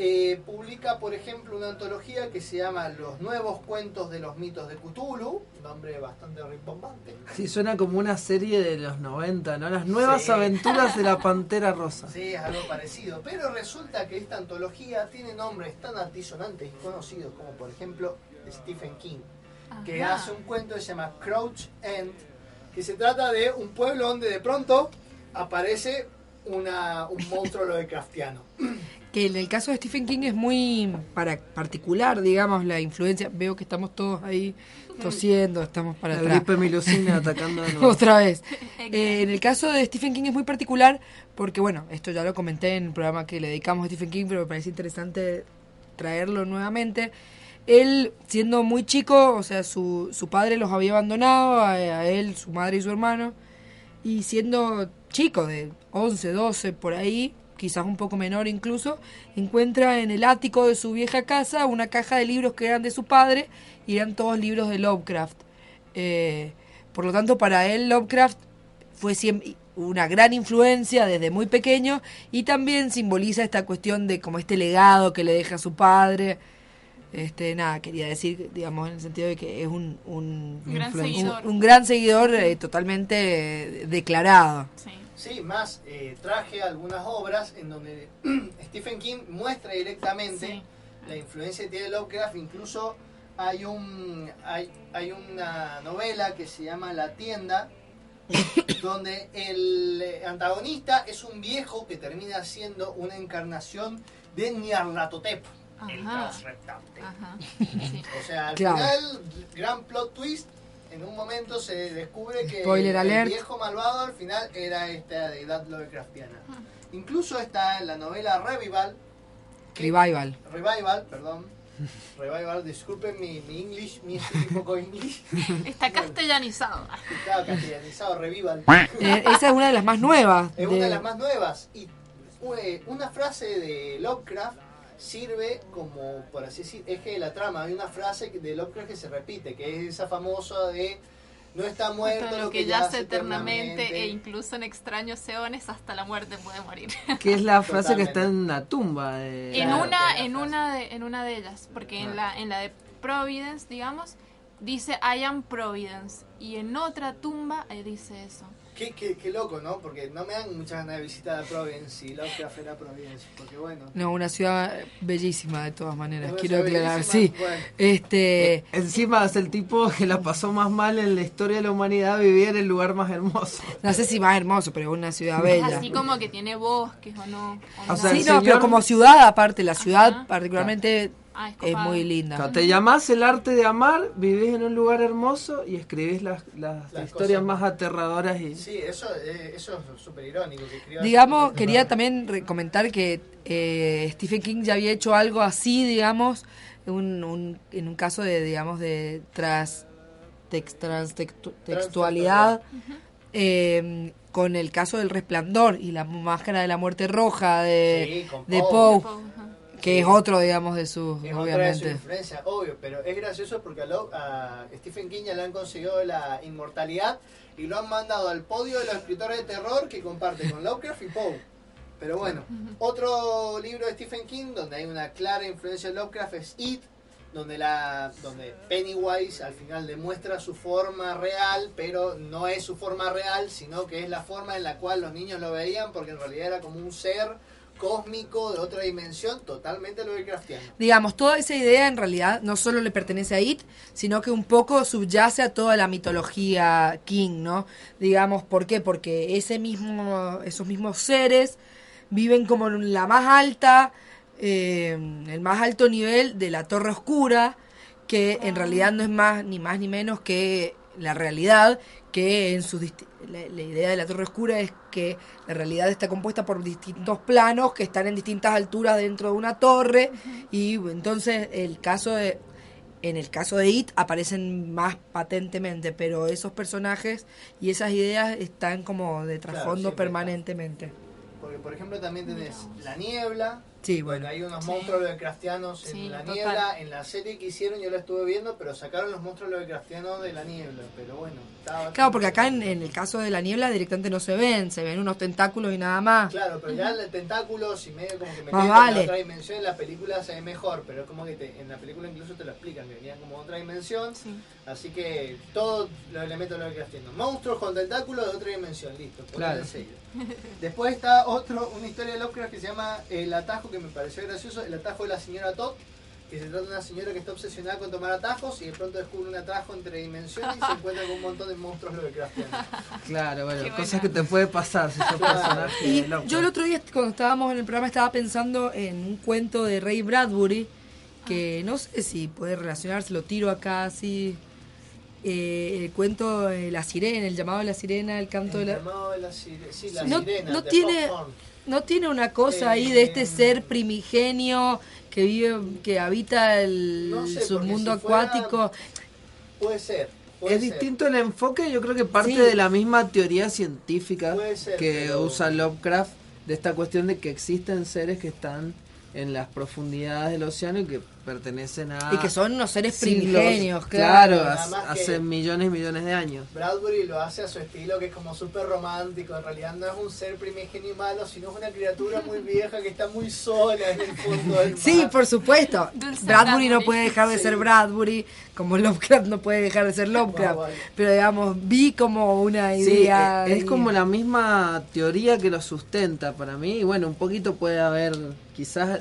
Eh, publica, por ejemplo, una antología que se llama Los nuevos cuentos de los mitos de Cthulhu, nombre bastante rimbombante. Sí, suena como una serie de los 90, ¿no? Las nuevas Sí. aventuras de la Pantera Rosa. Sí, es algo parecido. Pero resulta que esta antología tiene nombres tan altisonantes y conocidos como, por ejemplo, Stephen King, que Ajá. hace un cuento que se llama Crouch End, que se trata de un pueblo donde de pronto aparece una, un monstruo Lovecraftiano. Que en el caso de Stephen King es muy para particular, digamos, la influencia. Veo que estamos todos ahí tosiendo, estamos para La atrás. gripe atacando. Otra vez. Eh, en el caso de Stephen King es muy particular porque, bueno, esto ya lo comenté en el programa que le dedicamos a Stephen King, pero me parece interesante traerlo nuevamente. Él, siendo muy chico, o sea, su, su padre los había abandonado, a, a él, su madre y su hermano, y siendo chico, de 11, 12, por ahí, quizás un poco menor incluso, encuentra en el ático de su vieja casa una caja de libros que eran de su padre y eran todos libros de Lovecraft. Eh, por lo tanto, para él Lovecraft fue siempre una gran influencia desde muy pequeño y también simboliza esta cuestión de como este legado que le deja a su padre. Este, nada, quería decir, digamos, en el sentido de que es un, un, Un gran un- seguidor. un gran seguidor eh, totalmente eh, declarado. Sí, más eh, traje algunas obras en donde Stephen King muestra directamente la influencia que tiene Lovecraft. Incluso hay un hay, hay una novela que se llama La tienda, donde el antagonista es un viejo que termina siendo una encarnación de Nyarlathotep, el Ajá. Ajá. O sea, al Claro. final, gran plot twist. En un momento se descubre que Spoiler el alert. viejo malvado al final era esta deidad Lovecraftiana. Incluso está en la novela Revival, Revival. Revival, perdón. Revival, disculpen mi, mi English, mi es un poco English. Está castellanizado. Estaba castellanizado, Revival. Eh, esa es una de las más nuevas. Es una de las más nuevas. Y una frase de Lovecraft sirve como, por así decir, eje de la trama. Hay una frase de Lovecraft que se repite, que es esa famosa de no está muerto Hasta lo que yace eternamente. e incluso en extraños eones hasta la muerte puede morir. Que es la frase que está en la tumba de... en una, en una de, en una de ellas, porque en la, en la de Providence, digamos, dice I am Providence. Y en otra tumba eh, dice eso. Qué, qué, qué loco, ¿no? Porque no me dan muchas ganas de visitar a Providence y Lovecraft era Providence. Porque bueno. No, una ciudad bellísima de todas maneras, quiero aclarar. Sí, bueno. este. Encima es el tipo que la pasó más mal en la historia de la humanidad, vivía en el lugar más hermoso. No sé si más hermoso, pero una ciudad bella. Así como que tiene bosques o no. o O sea, Sí, pero como ciudad, aparte, la ciudad particularmente Ah, es muy linda. Cuando te llamás el arte de amar, vivís en un lugar hermoso y escribís las, las, Las historias cosas más aterradoras y... Sí, eso, eh, eso es súper irónico. que escriba Digamos, quería también comentar que eh, Stephen King ya había hecho algo así, digamos, un, un- en un caso de, digamos, de tras, transtextu- textualidad, eh, con el caso del resplandor y la máscara de la muerte roja de, Sí, con de Poe. Que es otro, digamos, de sus, Es otra de su obviamente. influencia, obvio, pero es gracioso porque a, Lo- a Stephen King ya le han conseguido la inmortalidad y lo han mandado al podio de los escritores de terror que comparte con Lovecraft y Poe. Pero bueno, otro libro de Stephen King donde hay una clara influencia de Lovecraft es It, donde la donde Pennywise al final demuestra su forma real, pero no es su forma real, sino que es la forma en la cual los niños lo veían, porque en realidad era como un ser cósmico de otra dimensión, totalmente Lovecraftiano. Digamos, toda esa idea en realidad no solo le pertenece a It, sino que un poco subyace a toda la mitología King, ¿no? Digamos, ¿por qué? Porque ese mismo, esos mismos seres viven como en la más alta, eh, el más alto nivel de la Torre Oscura, que en realidad no es más ni más ni menos que la realidad, que en sus la, la idea de la Torre Oscura es que la realidad está compuesta por distintos planos que están en distintas alturas dentro de una torre y entonces el caso de en el caso de It aparecen más patentemente, pero esos personajes y esas ideas están como de Claro, trasfondo permanentemente. Porque, por ejemplo, también tenés La Niebla. Sí, bueno. hay unos Sí. monstruos Lovecraftianos en Sí, La total. Niebla. En la serie que hicieron, yo la estuve viendo, pero sacaron los monstruos Lovecraftianos de La Niebla. Pero bueno, estaba Claro, porque acá en, en el caso de la niebla directamente no se ven, se ven unos tentáculos y nada más. Claro, pero ya el tentáculos y medio como que me Más en vale. otra dimensión en la película se ve mejor, pero es como que te- en la película incluso te lo explican, que venían como otra dimensión. Así que todos los elementos Lovecraftianos. Monstruos con tentáculos de otra dimensión, listo, Claro. el sello. Después está otro, una historia de Lovecraft que se llama El atajo, que me pareció gracioso, El atajo de la señora Todd, que se trata de una señora que está obsesionada con tomar atajos y de pronto descubre un atajo entre dimensiones y se encuentra con un montón de monstruos Lovecraftianos. Claro, bueno, Qué cosas buena. que te puede pasar si sos Claro. personaje Y yo el otro día cuando estábamos en el programa estaba pensando en un cuento de Ray Bradbury que no sé si puede relacionarse, lo tiro acá así. Eh, el cuento de la sirena, el llamado de la sirena, el canto de El la... llamado de la sire- sí, la no, sirena, no de tiene Hawthorne. No tiene una cosa ahí de este ser primigenio que vive que habita el No sé, submundo porque si fuera- acuático Puede ser. puede Es ser. distinto el enfoque, yo creo que parte Sí. de la misma teoría científica ser, que pero- usa Lovecraft, de esta cuestión de que existen seres que están en las profundidades del océano y que pertenecen a... y que son unos seres primigenios Claro, claro, hace, millones y millones de años. Bradbury lo hace a su estilo, que es como súper romántico. En realidad no es un ser primigenio y malo, sino es una criatura muy vieja que está muy sola en el fondo del mar. Sí, por supuesto. Dulce Bradbury no puede dejar de Sí. ser Bradbury, como Lovecraft no puede dejar de ser Lovecraft. Pero digamos, vi como una Sí, idea. eh, es y- como la misma teoría que lo sustenta para mí. Y bueno, un poquito puede haber, quizás,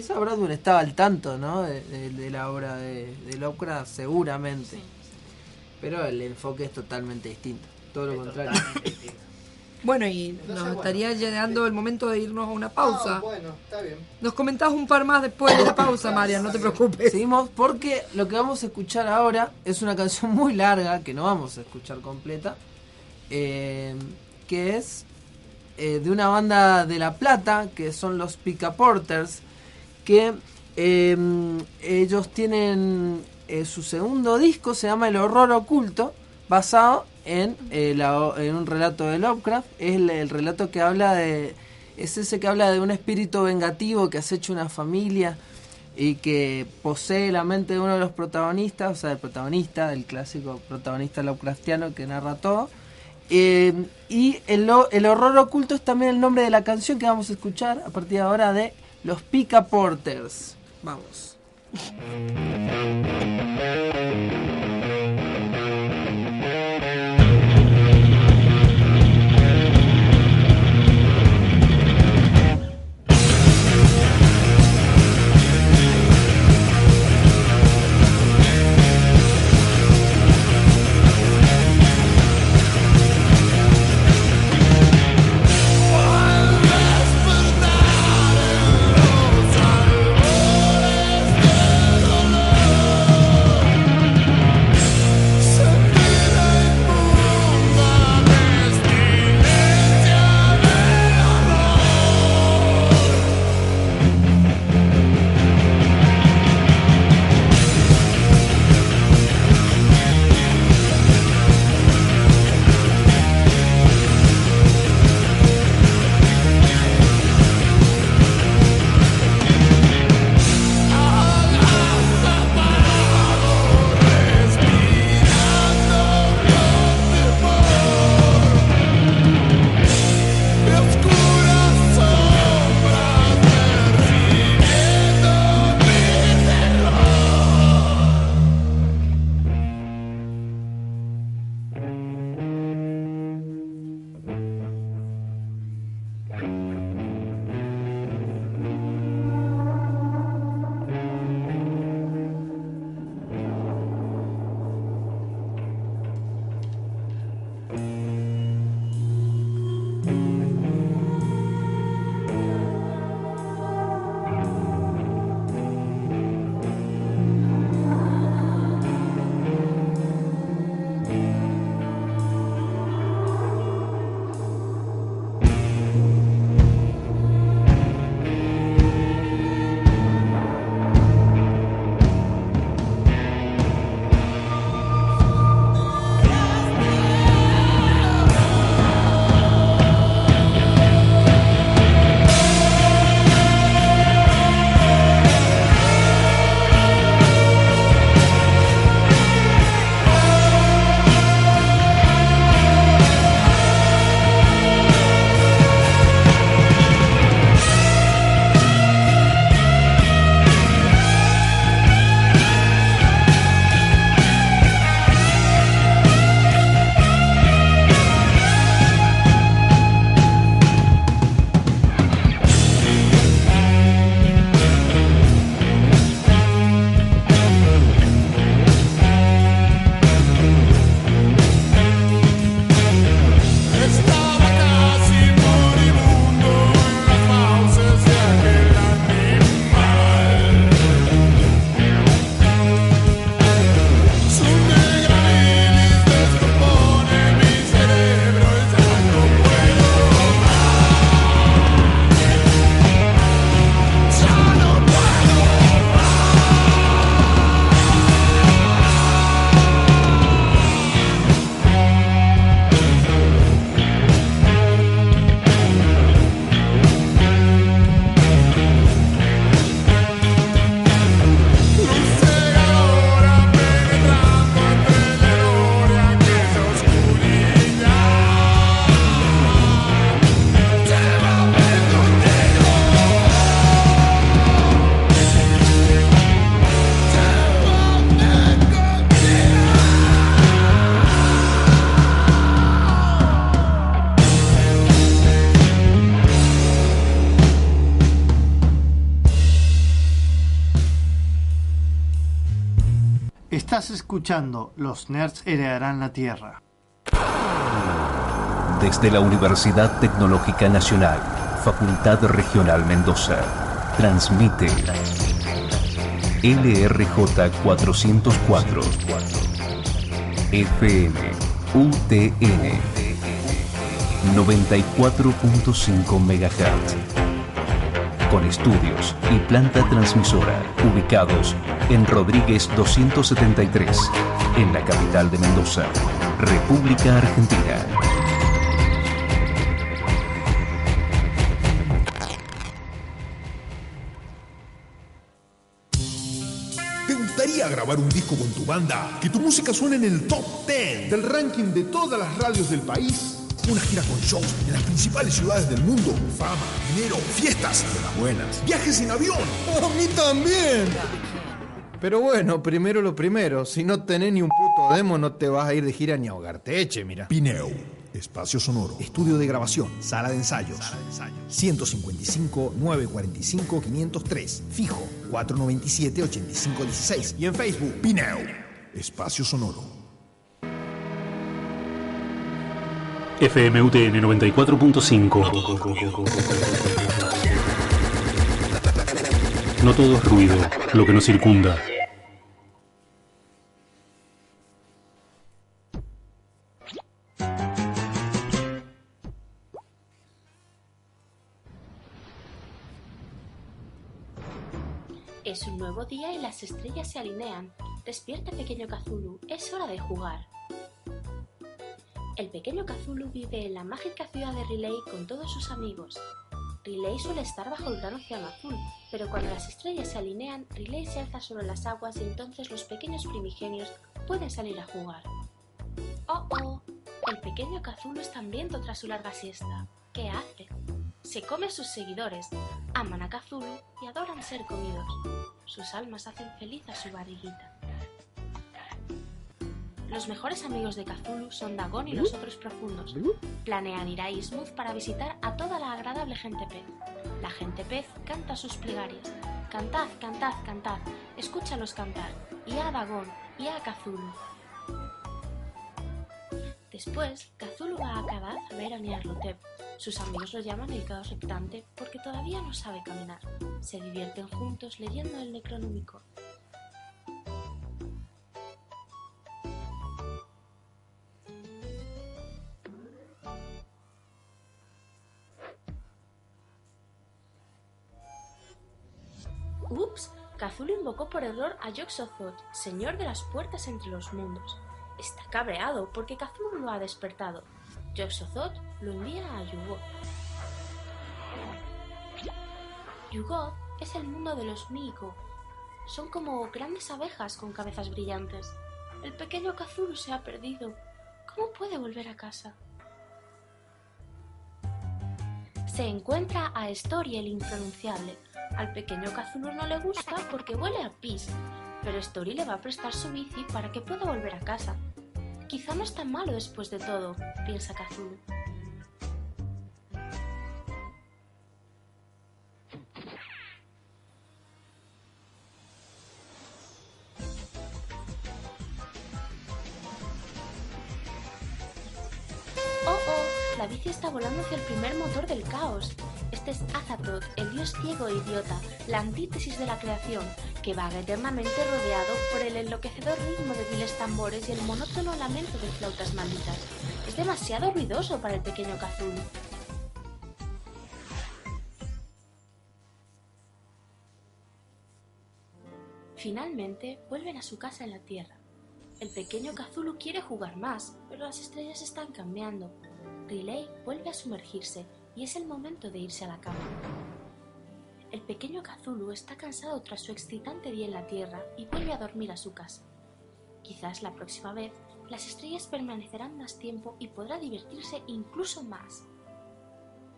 quizás Bradbury estaba al tanto, ¿no? De, de- de la obra de, de Lovecraft, seguramente. Pero el enfoque es totalmente distinto, todo lo contrario. Bueno, y Entonces, nos bueno. estaría llegando el momento de irnos a una pausa. Ah, bueno, está bien. Nos comentás un par más después de la pausa, Marian, no te preocupes. Seguimos porque lo que vamos a escuchar ahora es una canción muy larga que no vamos a escuchar completa, eh, que es eh, de una banda de La Plata, que son los Pica Porters, que eh, ellos tienen eh, su segundo disco, se llama El Horror Oculto, basado en, eh, la- en un relato de Lovecraft. Es el, el relato que habla de... Es ese que habla de un espíritu vengativo que acecha una familia y que posee la mente de uno de los protagonistas, o sea, el protagonista, el clásico protagonista Lovecraftiano que narra todo. Eh, y el, el horror oculto es también el nombre de la canción que vamos a escuchar a partir de ahora de los Pica Porters. Vamos. Escuchando Los Nerds Heredarán la Tierra. Desde la Universidad Tecnológica Nacional, Facultad Regional Mendoza, transmite LRJ 404 FM UTN 94.5 MHz con estudios y planta transmisora ubicados en Rodríguez 273, en la capital de Mendoza, República Argentina. ¿Te gustaría grabar un disco con tu banda? Que tu música suene en el top 10 del ranking de todas las radios del país. Una gira con shows en las principales ciudades del mundo. Fama, dinero, fiestas de las buenas. Viajes en avión. A mí también. Pero bueno, primero lo primero. Si no tenés ni un puto demo, no te vas a ir de gira ni a ahogarte. Eche, mira. Pineo. Espacio sonoro. Estudio de grabación. Sala de ensayos. 155 945 503. Fijo. 497 8516. Y en Facebook. Pineo. Espacio sonoro. FMUTN 94.5. No todo es ruido, lo que nos circunda. Es un nuevo día y las estrellas se alinean. Despierta, pequeño Kazulu, es hora de jugar. El pequeño Kazulu vive en la mágica ciudad de Relay con todos sus amigos. Relay suele estar bajo el gran océano azul, pero cuando las estrellas se alinean, Relay se alza sobre las aguas y entonces los pequeños primigenios pueden salir a jugar. ¡Oh, oh! El pequeño Kazulu está hambriento tras su larga siesta. ¿Qué hace? Se come a sus seguidores, aman a Kazulu y adoran ser comidos. Sus almas hacen feliz a su barriguita. Los mejores amigos de Kazulu son Dagon y los otros profundos. Planean ir a Ismuth para visitar a toda la agradable gente pez. La gente pez canta sus plegarias. Cantad, cantad, cantad. Escúchalos cantar. Y a Dagon, y a Kazulu. Después, Kazulu va a Kadaz a ver a Nyarlathotep. Sus amigos lo llaman el caos reptante porque todavía no sabe caminar. Se divierten juntos leyendo el Necronomicon. Kazulu invocó por error a Yog-Sothoth, señor de las puertas entre los mundos. Está cabreado porque Kazulu lo ha despertado. Yog-Sothoth lo envía a Yugoth. Yugoth es el mundo de los Migo. Son como grandes abejas con cabezas brillantes. El pequeño Kazulu se ha perdido. ¿Cómo puede volver a casa? Se encuentra a Story el impronunciable. Al pequeño Kazulu no le gusta porque huele a pis, pero Story le va a prestar su bici para que pueda volver a casa. Quizá no es tan malo después de todo, piensa Kazulu. Bici está volando hacia el primer motor del caos. Este es Azathoth, el dios ciego e idiota, la antítesis de la creación, que vaga eternamente rodeado por el enloquecedor ritmo de viles tambores y el monótono lamento de flautas malditas. Es demasiado ruidoso para el pequeño Kazulu. Finalmente vuelven a su casa en la Tierra. El pequeño Kazulu quiere jugar más, pero las estrellas están cambiando. Relay vuelve a sumergirse y es el momento de irse a la cama. El pequeño Kazulu está cansado tras su excitante día en la Tierra y vuelve a dormir a su casa. Quizás la próxima vez las estrellas permanecerán más tiempo y podrá divertirse incluso más.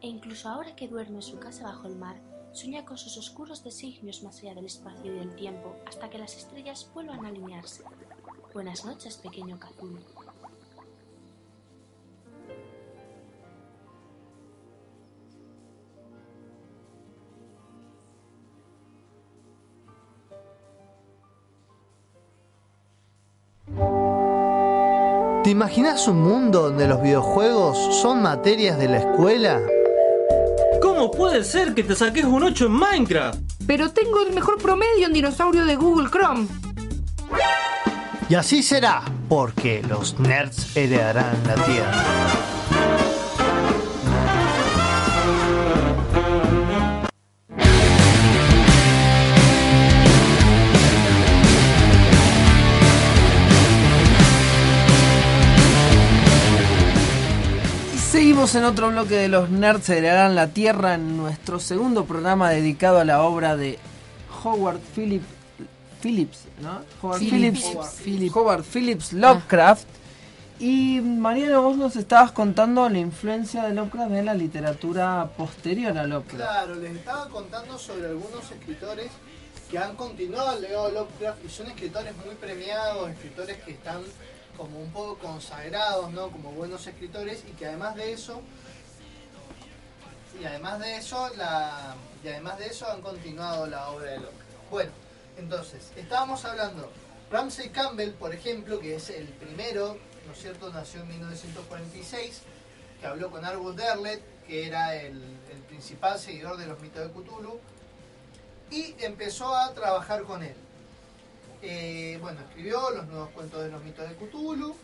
E incluso ahora que duerme en su casa bajo el mar, sueña con sus oscuros designios más allá del espacio y del tiempo hasta que las estrellas vuelvan a alinearse. Buenas noches, pequeño Kazulu. ¿Te imaginas un mundo donde los videojuegos son materias de la escuela? ¿Cómo puede ser que te saques un 8 en Minecraft? Pero tengo el mejor promedio en dinosaurio de Google Chrome. Y así será, porque los nerds heredarán la Tierra. En otro bloque de los nerds heredarán la Tierra en nuestro segundo programa dedicado a la obra de Howard Phillips, Phillips ¿no? Howard Phillips. Phillips, Howard Phillips Lovecraft. Y Mariano, vos nos estabas contando la influencia de Lovecraft en la literatura posterior a Lovecraft. Claro, les estaba contando sobre algunos escritores que han continuado el legado de Lovecraft y son escritores muy premiados, escritores que están como un poco consagrados, ¿no? Como buenos escritores y que además de eso y además de eso y además de eso han continuado la obra de Lovecraft. Bueno, entonces, estábamos hablando Ramsey Campbell, por ejemplo, que es el primero, ¿no es cierto? Nació en 1946, que habló con Argus Derlet, que era el principal seguidor de los mitos de Cthulhu, y empezó a trabajar con él. Eh, bueno, escribió los nuevos cuentos de los mitos de Cthulhu,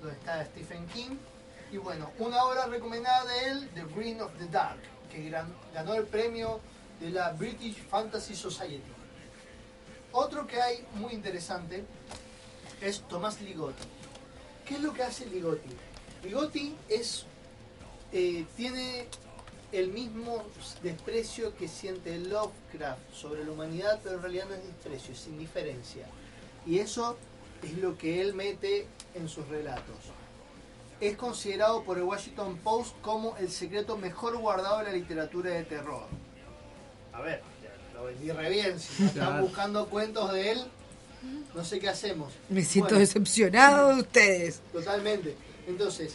donde está Stephen King, y bueno, una obra recomendada de él, The Green of the Dark, que ganó el premio de la British Fantasy Society. Otro que hay muy interesante es Tomás Ligotti. ¿Qué es lo que hace Ligotti? Ligotti es, eh, tiene el mismo desprecio que siente Lovecraft sobre la humanidad, pero en realidad no es desprecio, es indiferencia. Y eso es lo que él mete en sus relatos. Es considerado por el Washington Post como el secreto mejor guardado de la literatura de terror. A ver, lo vendí re bien. Si no están buscando cuentos de él, no sé qué hacemos. Me siento Bueno. decepcionado de ustedes. Totalmente. Entonces,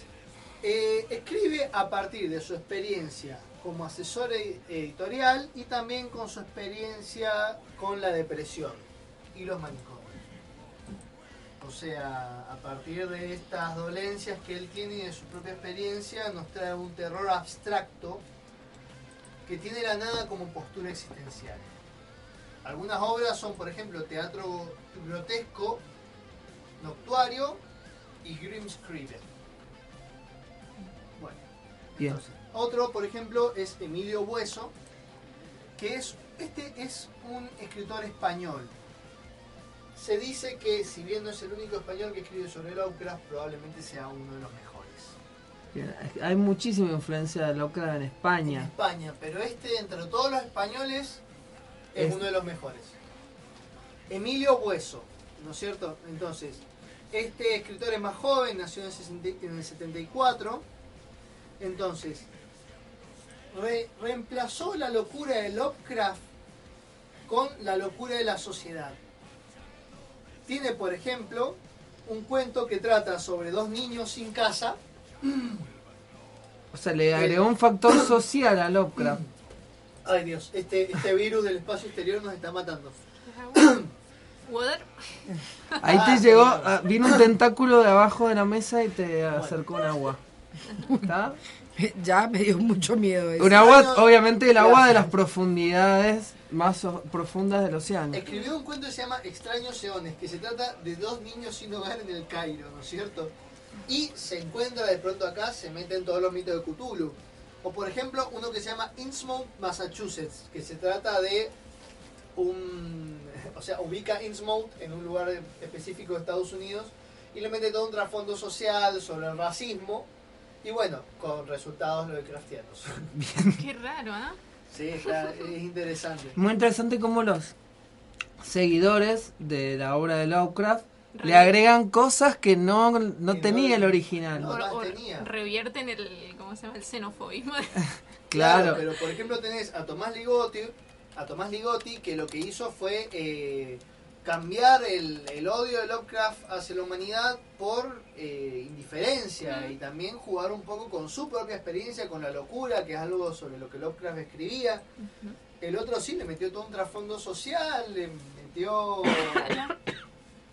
eh, escribe a partir de su experiencia como asesor ed- editorial y también con su experiencia con la depresión y los manicomios. O sea, a partir de estas dolencias que él tiene y de su propia experiencia, nos trae un terror abstracto que tiene la nada como postura existencial. Algunas obras son, por ejemplo, Teatro Grotesco, Noctuario y Grimscribe. Bueno, Bien. Otro, por ejemplo, es Emilio Bueso, que es este es un escritor español. Se dice que si bien no es el único español que escribe sobre Lovecraft, probablemente sea uno de los mejores. Bien, Hay muchísima influencia de Lovecraft en En España. España, pero este entre todos los españoles es, Es- uno de los mejores. Emilio Bueso, ¿no es cierto? Entonces, este escritor es más joven, nació en el, 60 en el 74. Entonces, re- reemplazó la locura de Lovecraft con la locura de la sociedad. Tiene, por ejemplo, un cuento que trata sobre dos niños sin casa. O sea, le agregó un factor social a Lovecraft. Ay Dios, este, este virus del espacio exterior nos está matando. Water. Ahí Ah, te sí, llegó, ah, vino un tentáculo de abajo de la mesa y te acercó un agua. ¿Está? Ya me dio mucho miedo eso. Un agua, obviamente el agua de las profundidades más profundas del océano. Escribió un cuento que se llama Extraños Eones, que se trata de dos niños sin hogar en el Cairo, ¿no es cierto? Y se encuentra de pronto acá, se mete en todos los mitos de Cthulhu. O por ejemplo, uno que se llama Innsmouth, Massachusetts, que se trata de un... O sea, ubica Innsmouth en un lugar específico de Estados Unidos y le mete todo un trasfondo social sobre el racismo y bueno, con resultados lovecraftianos. Qué raro, ¿ah? Sí, claro, es interesante. Muy interesante cómo los seguidores de la obra de Lovecraft le Re- agregan cosas que no, no tenía el original. no O tenía. revierten el, ¿cómo se llama? El xenofobismo. Claro. pero por ejemplo tenés a Tomás Ligotti, a Tomás Ligotti que lo que hizo fue eh, cambiar el, el odio de Lovecraft hacia la humanidad por eh, indiferencia y también jugar un poco con su propia experiencia, con la locura, que es algo sobre lo que Lovecraft escribía. El otro sí le metió todo un trasfondo social, le metió...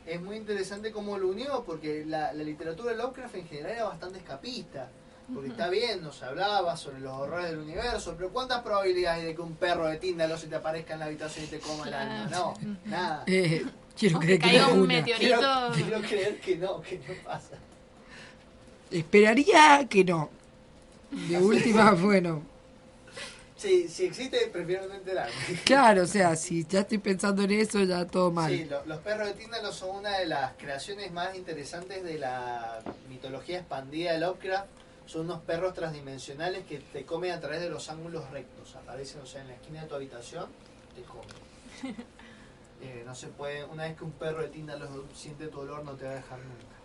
Es muy interesante cómo lo unió, porque la, la literatura de Lovecraft en general era bastante escapista. Porque está bien, nos hablaba sobre los horrores del universo, pero ¿cuántas probabilidades hay de que un perro de Tíndalo se te aparezca en la habitación y te coma el alma? No, nada. Eh, quiero creer que no un una. meteorito. Quiero, quiero creer que no, que no pasa. Esperaría que no. De última, bueno. Sí, si existe, prefiero no enterarme. Claro, o sea, si ya estoy pensando en eso, ya todo mal. Sí, lo- los perros de Tíndalo son una de las creaciones más interesantes de la mitología expandida de Lovecraft. Son unos perros transdimensionales que te comen a través de los ángulos rectos. Aparecen, o sea, en la esquina de tu habitación, te comen. Eh, no se puede, una vez que un perro de Tíndalo siente tu olor, no te va a dejar nunca.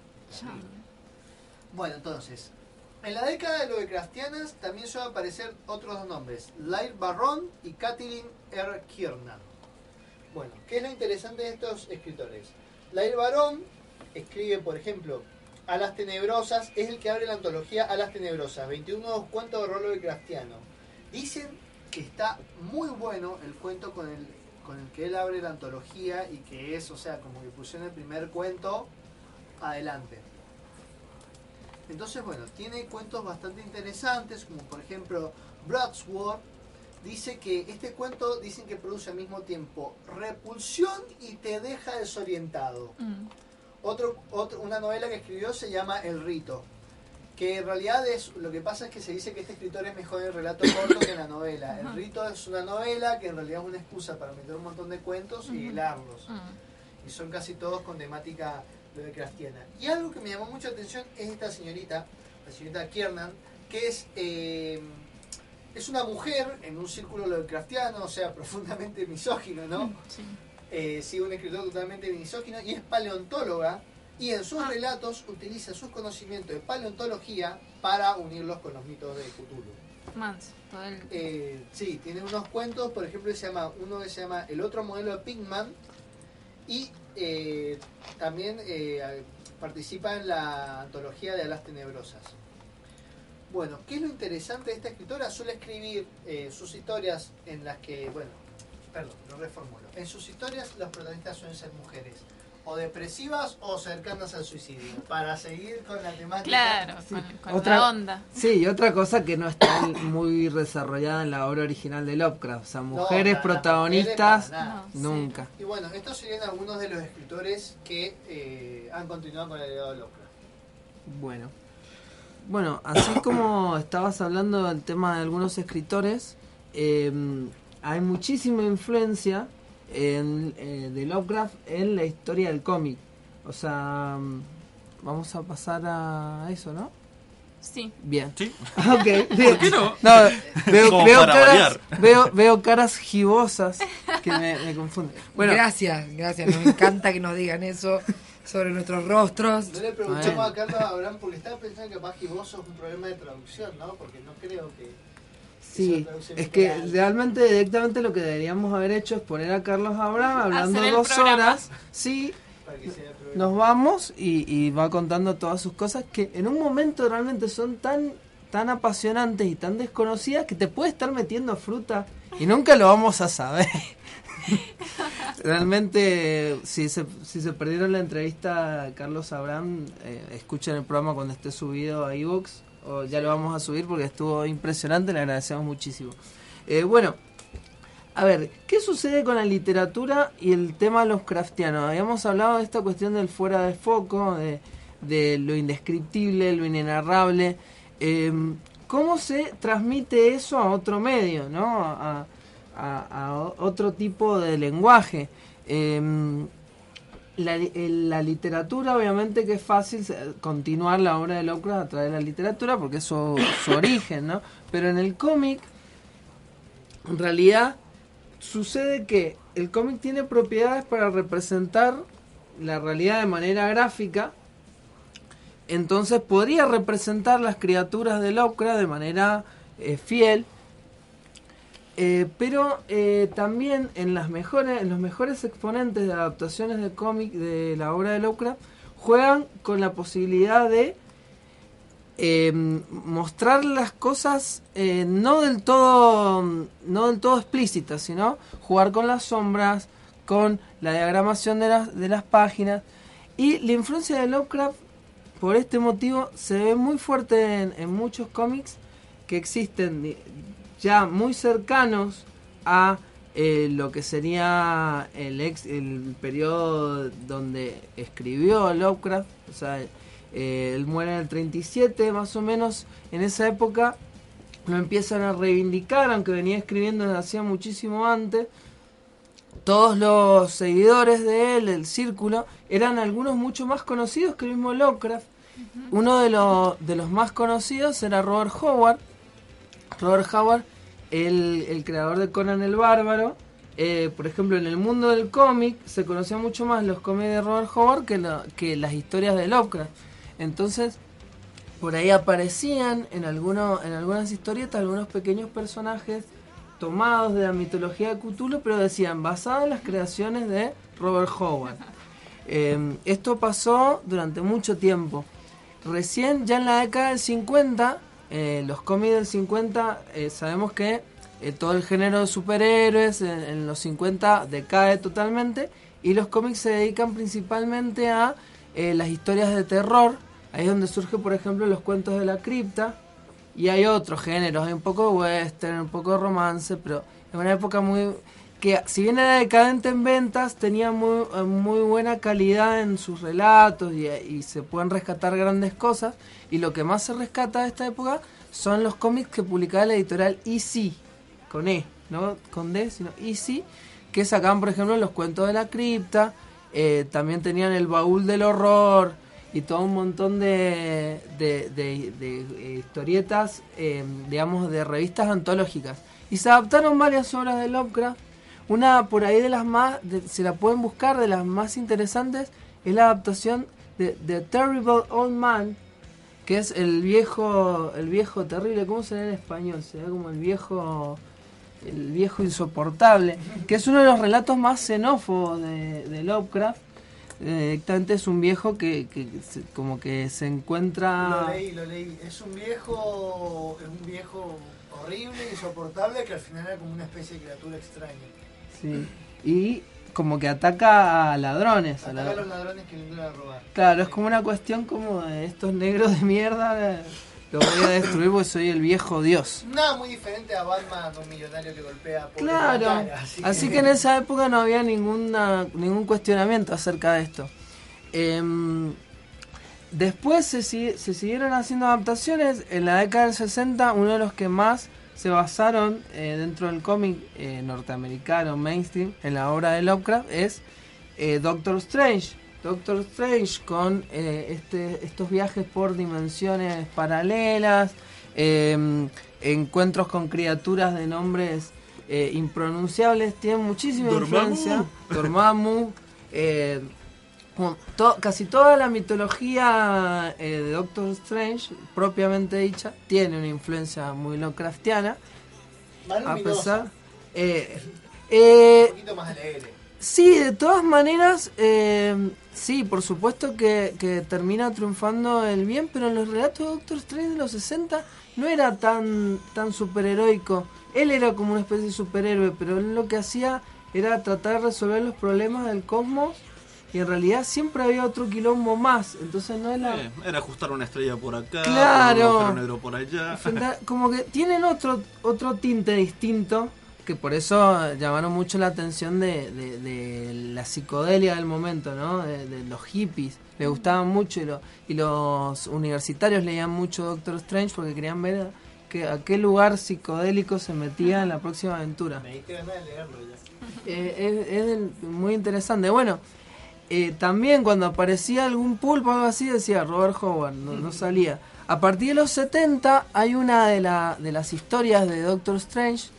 Bueno, entonces, en la década de Lovecraftianas también suelen aparecer otros dos nombres, Lair Barron y Kathleen R. Kiernan. Bueno, ¿qué es lo interesante de estos escritores? Lair Barón escribe, por ejemplo, Alas Tenebrosas, es el que abre la antología Alas Tenebrosas, 21 cuentos de rolo de Cristiano. Dicen que está muy bueno el cuento con el, con el que él abre la antología y que es, o sea, como que pusieron el primer cuento adelante. Entonces, bueno, tiene cuentos bastante interesantes, como por ejemplo Broadsword. Dice que este cuento dicen que produce al mismo tiempo repulsión y te deja desorientado. Otro, otro, una novela que escribió se llama El Rito, que en realidad es lo que pasa es que se dice que este escritor es mejor en el relato corto que en la novela. El Rito es una novela que en realidad es una excusa para meter un montón de cuentos y hilarlos. Y son casi todos con temática Lovecraftiana. Y algo que me llamó mucha atención es esta señorita, la señorita Kiernan, que es, eh, es una mujer en un círculo Lovecraftiano, o sea, profundamente misógino, ¿no? Sí. Eh, sí, un escritor totalmente misógino, y es paleontóloga, y en sus relatos utiliza sus conocimientos de paleontología para unirlos con los mitos de Cthulhu. Mans, todo el... Eh, sí, tiene unos cuentos, por ejemplo, se llama, uno que se llama El otro modelo de Pigman, y eh, también eh, participa en la antología de Alas Tenebrosas. Bueno, ¿qué es lo interesante de esta escritora? Suele escribir sus historias en las que, bueno, perdón, lo reformulo. En sus historias los protagonistas suelen ser mujeres o depresivas o cercanas al suicidio, para seguir con la temática. Claro, Sí. con, con la onda. Sí, y otra cosa que no está muy desarrollada en la obra original de Lovecraft. O sea, mujeres protagonistas, mujeres, nunca. Y bueno, estos serían algunos de los escritores que eh, han continuado con el legado de Lovecraft. Bueno. Bueno, así como estabas hablando del tema de algunos escritores, eh, hay muchísima influencia en, eh, de Lovecraft en la historia del cómic. O sea, mm, vamos a pasar a eso, ¿no? Sí. Bien. Sí. Ok, bien. ¿Por qué no? veo, veo caras, veo, veo caras gibosas que me, me confunden. Bueno, gracias, gracias. Nos encanta que nos digan eso sobre nuestros rostros. No le preguntamos Bueno. a Carlos Abraham porque estaba pensando que que vos sos un problema de traducción, ¿no? Porque no creo que... Sí, es que realmente directamente lo que deberíamos haber hecho es poner a Carlos Abraham hablando dos programa. horas. Sí, nos vamos y, y va contando todas sus cosas que en un momento realmente son tan tan apasionantes y tan desconocidas que te puede estar metiendo fruta y nunca lo vamos a saber. Realmente, si se, si se perdieron la entrevista a Carlos Abraham, eh, escuchen el programa cuando esté subido a iVoox, o ya lo vamos a subir porque estuvo impresionante, le agradecemos muchísimo. Eh, bueno, a ver, ¿qué sucede con la literatura y el tema Lovecraftiano? Habíamos hablado de esta cuestión del fuera de foco, de, de lo indescriptible, lo inenarrable. Eh, ¿Cómo se transmite eso a otro medio, no? A, a- otro tipo de lenguaje. Eh, la, el- la literatura, obviamente que es fácil se- continuar la obra de Lovecraft a través de la literatura porque es su, su origen, ¿no? Pero en el cómic, en realidad, sucede que el cómic tiene propiedades para representar la realidad de manera gráfica. Entonces podría representar las criaturas de Lovecraft de manera eh, fiel. Eh, pero eh, también en los mejores exponentes de adaptaciones de cómic de la obra de Lovecraft juegan con la posibilidad de eh, mostrar las cosas eh, no del todo no del todo explícitas sino jugar con las sombras con la diagramación de las de las páginas. Y la influencia de Lovecraft por este motivo se ve muy fuerte en, muchos cómics que existen ya muy cercanos a eh, lo que sería el ex el periodo donde escribió Lovecraft o sea eh, él muere en el 37 más o menos en esa época lo empiezan a reivindicar aunque venía escribiendo desde hacía muchísimo antes todos los seguidores de él, el círculo, eran algunos mucho más conocidos que el mismo Lovecraft. Uno de, los de los más conocidos era Robert Howard. Robert Howard, el, creador de Conan el Bárbaro. Eh, por ejemplo, en el mundo del cómic se conocían mucho más los cómics de Robert Howard que, lo- que las historias de Lovecraft. Entonces, por ahí aparecían en, en algunas historietas algunos pequeños personajes tomados de la mitología de Cthulhu, pero decían basados en las creaciones de Robert Howard. Eh, esto pasó durante mucho tiempo. Recién, ya en la década del 50, eh, los cómics del 50, eh, sabemos que eh, todo el género de superhéroes en, los 50 decae totalmente y los cómics se dedican principalmente a eh, las historias de terror. Ahí es donde surge, por ejemplo, los cuentos de la cripta. Y hay otros géneros, hay un poco western, un poco romance, pero es una época muy... que si bien era decadente en ventas, tenía muy, eh, muy buena calidad en sus relatos y, se pueden rescatar grandes cosas. Y lo que más se rescata de esta época son los cómics que publicaba la editorial EC, con E, no con D, sino EC, que sacaban, por ejemplo, los cuentos de la cripta, eh, también tenían el baúl del horror y todo un montón de, de, eh, historietas, digamos, de revistas antológicas. Y se adaptaron varias obras de Lovecraft. Una por ahí de las más, se la pueden buscar, de las más interesantes, es la adaptación de The Terrible Old Man, que es el viejo, el viejo terrible, ¿cómo se lee en español? Se ve como el viejo, el viejo insoportable, que es uno de los relatos más xenófobos de, de Lovecraft. Directamente es un viejo que, que se- como que se encuentra... Lo leí, lo leí. Es un viejo, es un viejo horrible, insoportable, que al final era como una especie de criatura extraña. Sí. Y como que ataca a ladrones. a Ataca a los ladrones que entran a robar. Claro, es como una cuestión como de estos negros de mierda, eh, lo voy a destruir porque soy el viejo dios. Nada muy diferente a Batman, un millonario que golpea por Claro, la cara. así que en esa época no había ninguna, ningún cuestionamiento acerca de esto. Em, después se, se siguieron haciendo adaptaciones. En la década del 60, uno de los que más se basaron eh, dentro del cómic eh, norteamericano mainstream en la obra de Lovecraft es eh, Doctor Strange. Doctor Strange con eh, este, estos viajes por dimensiones paralelas, em, encuentros con criaturas de nombres impronunciables, tiene muchísima Dormammu. influencia. Dormammu, to- casi toda la mitología eh, de Doctor Strange, propiamente dicha, tiene una influencia muy Lovecraftiana. A pesar. eh, eh, un poquito más alegre. Sí, de todas maneras, eh, sí, por supuesto que, que termina triunfando el bien, pero en los relatos de Doctor Strange de los 60 no era tan, tan superheroico. Él era como una especie de superhéroe, pero él lo que hacía era tratar de resolver los problemas del cosmos y en realidad siempre había otro quilombo más. Entonces no es la... Eh, era ajustar una estrella por acá, Claro. un agujero negro por allá. Como que tienen otro otro tinte distinto que por eso llamaron mucho la atención de, de- de la psicodelia del momento, ¿no? De, de los hippies. Les gustaban mucho y, lo- y los universitarios leían mucho Doctor Strange porque querían ver que, a qué lugar psicodélico se metía en la próxima aventura. Me diste ganas de leerlo ya. Eh, es, muy interesante. Bueno, eh, también cuando aparecía algún pulpo o algo así decía Robert Howard, no, no salía. A partir de los 70 hay una de, la- de las historias de Doctor Strange,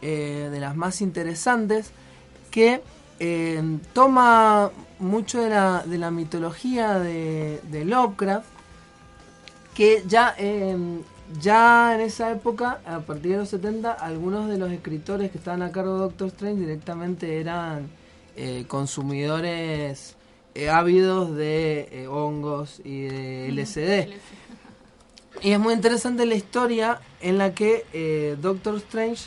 eh, de las más interesantes, que eh, toma mucho de la, de la mitología de, de Lovecraft, que ya, eh, ya en esa época, a partir de los 70, algunos de los escritores que estaban a cargo de Doctor Strange directamente eran consumidores eh, ávidos de eh, hongos y de LSD. Y es muy interesante la historia en la que eh, Doctor Strange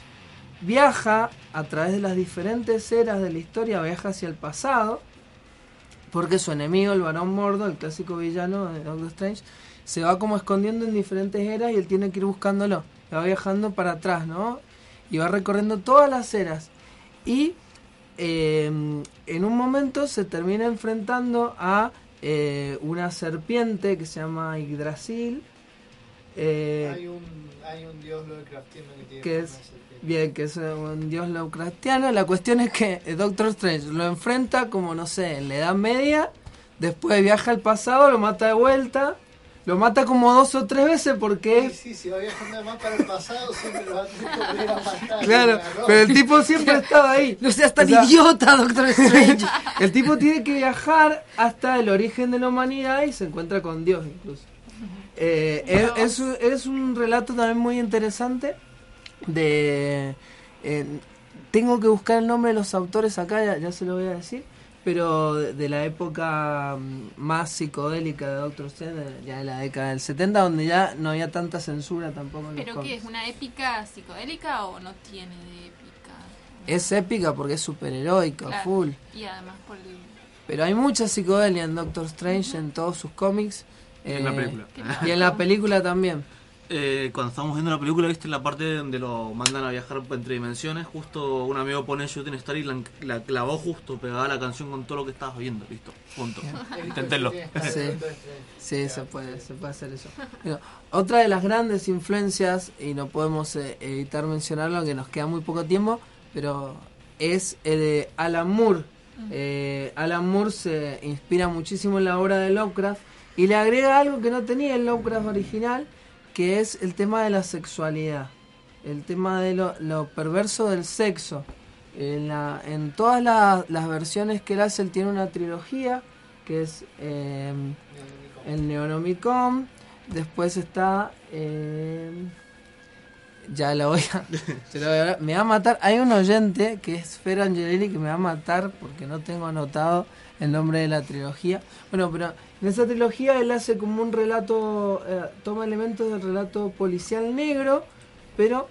viaja a través de las diferentes eras de la historia, viaja hacia el pasado, porque su enemigo, el varón Mordo, el clásico villano de Doctor Strange, se va como escondiendo en diferentes eras y él tiene que ir buscándolo. Va viajando para atrás, ¿no? Y va recorriendo todas las eras. Y eh, en un momento se termina enfrentando a eh, una serpiente que se llama Yggdrasil. eh, hay, un, hay un dios Lovecraftiano que tiene que es serpiente. bien que es un dios Lovecraftiano la cuestión es que eh, Doctor Strange lo enfrenta como no sé en la Edad Media después viaja al pasado lo mata de vuelta lo mata como dos o tres veces porque Sí, sí, si va viajando más para el pasado, siempre lo va a tener matar. Claro, pero el tipo siempre estaba ahí. No seas tan O sea, idiota, Doctor Strange. el tipo tiene que viajar hasta el origen de la humanidad y se encuentra con Dios incluso. Eh, es, es un, es un relato también muy interesante de eh, tengo que buscar el nombre de los autores acá, ya, ya se lo voy a decir, pero de, la época mm, más psicodélica de Doctor Strange, ya de la década del 70, donde ya no había tanta censura tampoco en los ¿Pero qué es? ¿Una épica psicodélica o no tiene de épica? Es épica porque es superheroica, Claro. full. Y además por el... Pero hay mucha psicodelia en Doctor Strange, en todos sus cómics. Y en la eh, película. Y en la película también. Eh, cuando estábamos viendo la película, viste la parte donde lo mandan a viajar entre dimensiones. Justo un amigo pone Shooting Star y la, la clavó justo, pegaba la canción con todo lo que estabas viendo. Listo, punto. Inténtenlo. Sí, sí, se puede, se puede hacer eso. Bueno, otra de las grandes influencias, y no podemos eh, evitar mencionarlo, que nos queda muy poco tiempo, pero es el de Alan Moore. Eh, Alan Moore se inspira muchísimo en la obra de Lovecraft y le agrega algo que no tenía el Lovecraft original, que es el tema de la sexualidad, el tema de lo, lo perverso del sexo. En, la, en todas la- las versiones que él hace, él tiene una trilogía, que es eh, el Neonomicon, después está... eh, ya lo voy a... lo voy a- me va a matar. Hay un oyente que es Fer Angelelli que me va a matar porque no tengo anotado el nombre de la trilogía. Bueno, pero en esa trilogía él hace como un relato, eh, toma elementos del relato policial negro, pero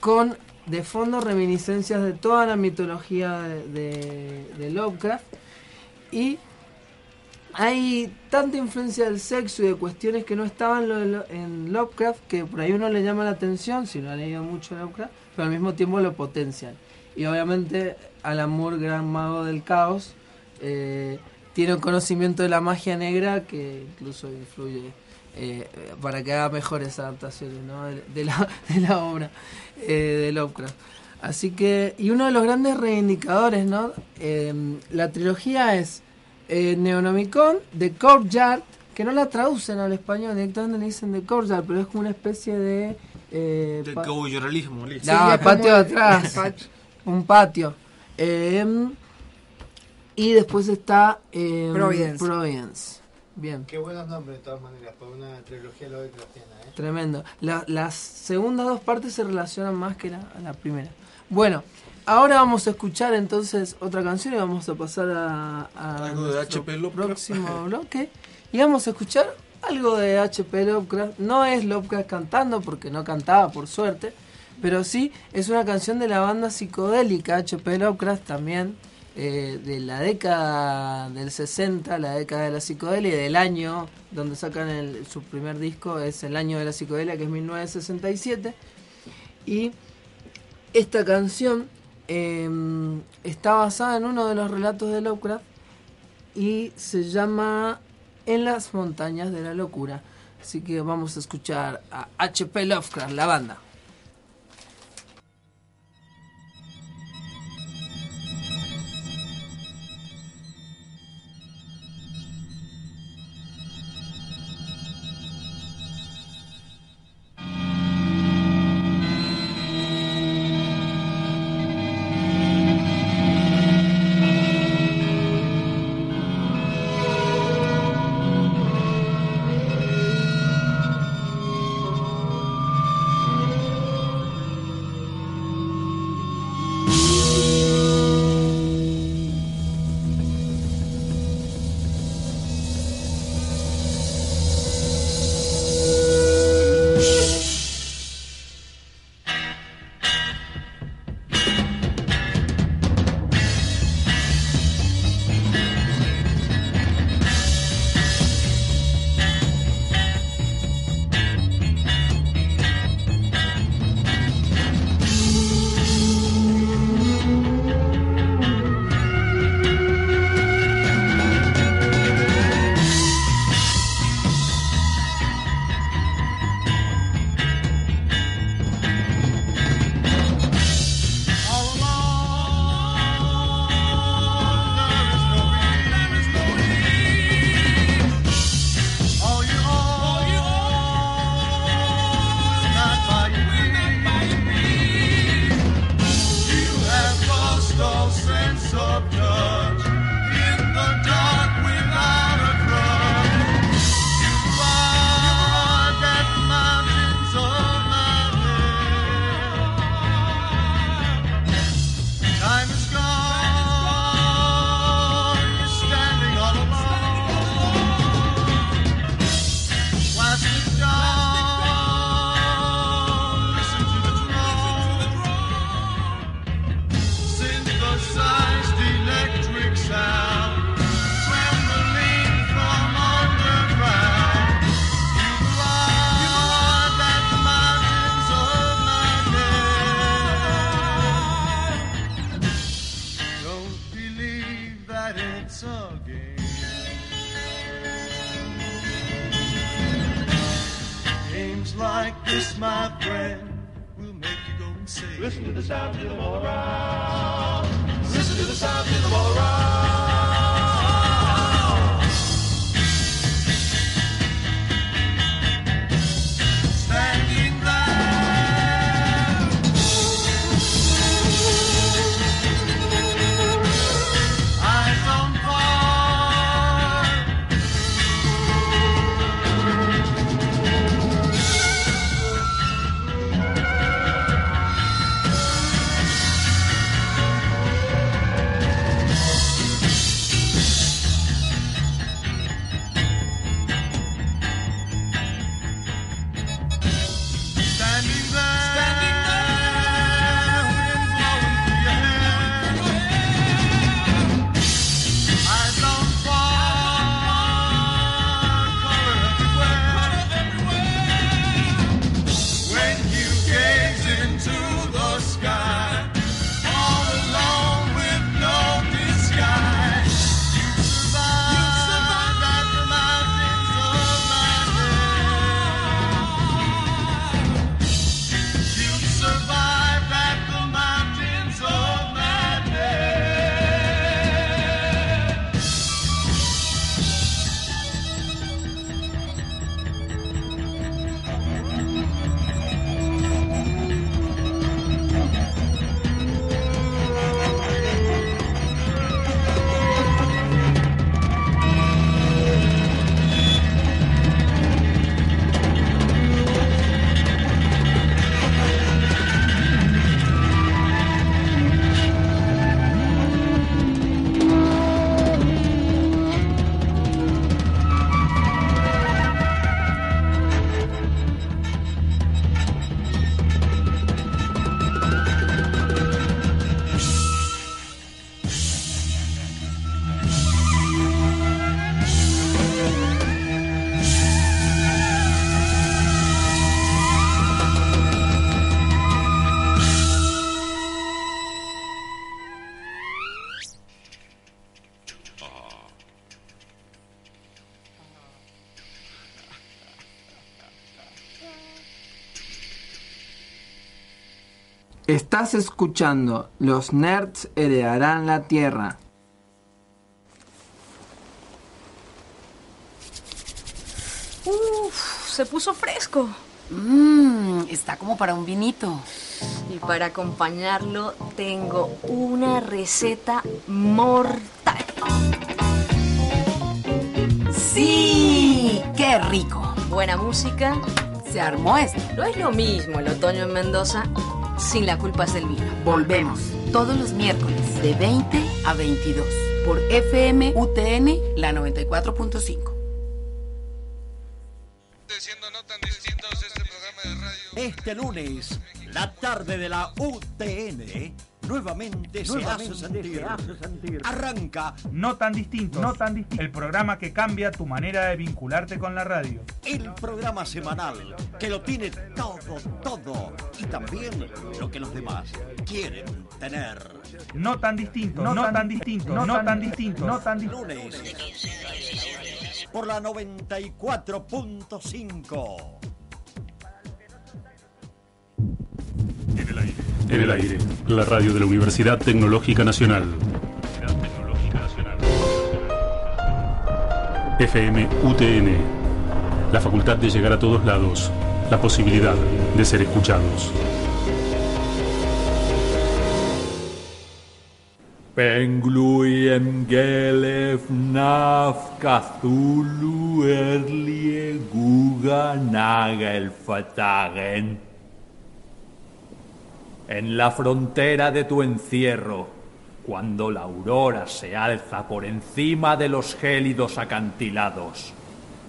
con de fondo reminiscencias de toda la mitología de, de- Lovecraft. Y hay tanta influencia del sexo y de cuestiones que no estaban en Lovecraft que por ahí uno le llama la atención si no ha leído mucho Lovecraft, pero al mismo tiempo lo potencian. Y obviamente Alan Moore, gran mago del caos, eh, tiene un conocimiento de la magia negra que incluso influye eh, para que haga mejores adaptaciones ¿no? de, de la, de la obra eh, de Lovecraft. Así que, y uno de los grandes reivindicadores, ¿no? Eh, la trilogía es eh, Neonomicon, The Courtyard, que no la traducen al español, directamente le dicen The Courtyard, pero es como una especie de... Eh, De listo. no, el patio de atrás. un patio. Y después está eh, Providence. Providence. Bien. Qué buenos nombres de todas maneras, por una trilogía Lovecraftiana, ¿eh? Tremendo. La- las segundas dos partes se relacionan más que la, la primera. Bueno, ahora vamos a escuchar entonces otra canción y vamos a pasar a, a Algo de HP Lovecraft. próximo bloque. Y vamos a escuchar algo de HP Lovecraft. No es Lovecraft cantando, porque no cantaba, por suerte. Pero sí, es una canción de la banda psicodélica HP Lovecraft también. Eh, de la década del 60, la década de la psicodelia, y del año donde sacan el- su primer disco, es el año de la psicodelia, que es 1967. Y esta canción eh, está basada en uno de los relatos de Lovecraft y se llama En las montañas de la locura. Así que vamos a escuchar a HP Lovecraft, la banda.「Estás escuchando Los nerds heredarán la tierra. Uf, se puso fresco. Mmm, está como para un vinito. Y para acompañarlo tengo una receta mortal. ¡Sí! ¡Qué rico! Buena música. Se armó esto. No es lo mismo el otoño en Mendoza sin la culpa del vino. Volvemos todos los miércoles de 20 a 22 por FM UTN la 94.5. Este lunes, la tarde de la UTN nuevamente, se, hace sentir. se hace sentir. Arranca No tan distinto, no tan distinto. El programa que cambia tu manera de vincularte con la radio. el programa semanal que lo tiene todo, todo y también lo que los demás quieren tener. No tan distinto, no, tan, distinto, no, tan distinto, no tan distinto. Lunes por la 94.5. En el aire, la radio de la Universidad Tecnológica Nacional. FM UTN, la facultad de llegar a todos lados, la posibilidad de ser escuchados. Pengluyen gelef naf Cthulhu erlie guga nagel fatagen. En la frontera de tu encierro, cuando la aurora se alza por encima de los gélidos acantilados,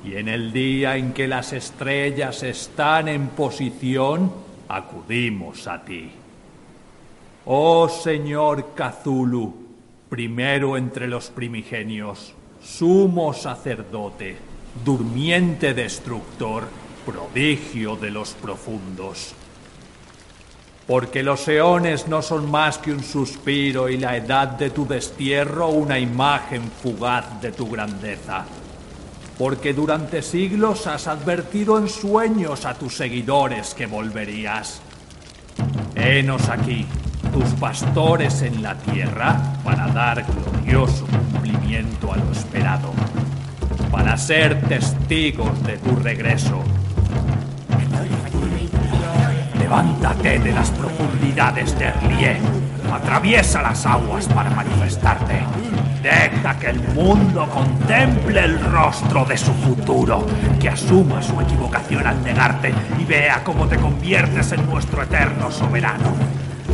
y en el día en que las estrellas están en posición, acudimos a ti. Oh Señor Cthulhu, primero entre los primigenios, sumo sacerdote, durmiente destructor, prodigio de los profundos. Porque los eones no son más que un suspiro y la edad de tu destierro una imagen fugaz de tu grandeza. Porque durante siglos has advertido en sueños a tus seguidores que volverías. Henos aquí, tus pastores en la tierra, para dar glorioso cumplimiento a lo esperado, para ser testigos de tu regreso. Levántate de las profundidades de Erlien, atraviesa las aguas para manifestarte. Deja que el mundo contemple el rostro de su futuro, que asuma su equivocación al negarte y vea cómo te conviertes en nuestro eterno soberano.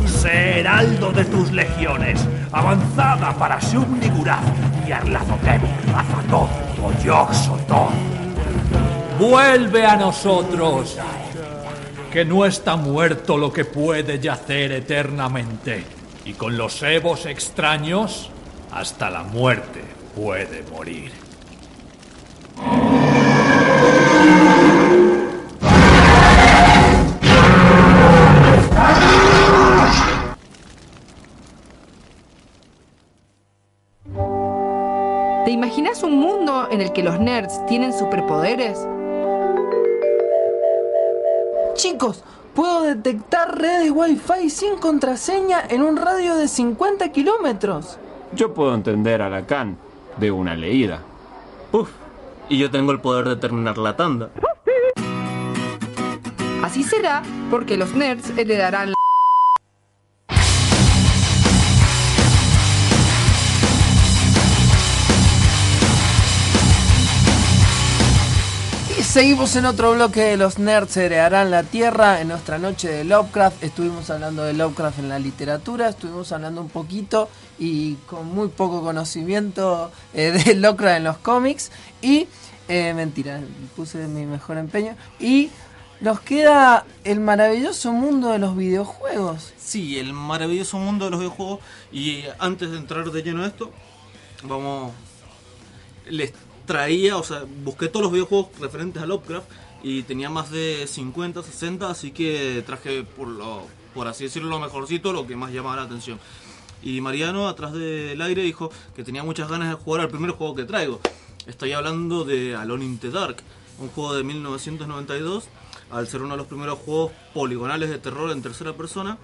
Sé heraldo de tus legiones, avanzada para Shub-Niggurath y Arlazotep, o Yog-Sothoth. Vuelve a nosotros, que no está muerto lo que puede yacer eternamente, y con los evos extraños, hasta la muerte puede morir. ¿Te imaginas un mundo en el que los nerds tienen superpoderes? Chicos, puedo detectar redes Wi-Fi sin contraseña en un radio de 50 kilómetros. Yo puedo entender a Lacan de una leída. Uf, y yo tengo el poder de terminar la tanda. Así será porque los nerds heredarán la... seguimos en otro bloque de los nerds heredarán la tierra. En nuestra noche de Lovecraft estuvimos hablando de Lovecraft en la literatura, estuvimos hablando un poquito y con muy poco conocimiento eh, de Lovecraft en los cómics. Y, eh, mentira, puse mi mejor empeño. Y nos queda el maravilloso mundo de los videojuegos. Sí, el maravilloso mundo de los videojuegos. Y antes de entrar de lleno a esto, vamos. Les traía, o sea, busqué todos los videojuegos referentes a Lovecraft y tenía más de 50, 60, así que traje, por, lo, por así decirlo, lo mejorcito, lo que más llamaba la atención. Y Mariano, atrás del aire, dijo que tenía muchas ganas de jugar al primer juego que traigo. Estoy hablando de Alone in the Dark, un juego de 1992. Al ser uno de los primeros juegos poligonales de terror en tercera persona,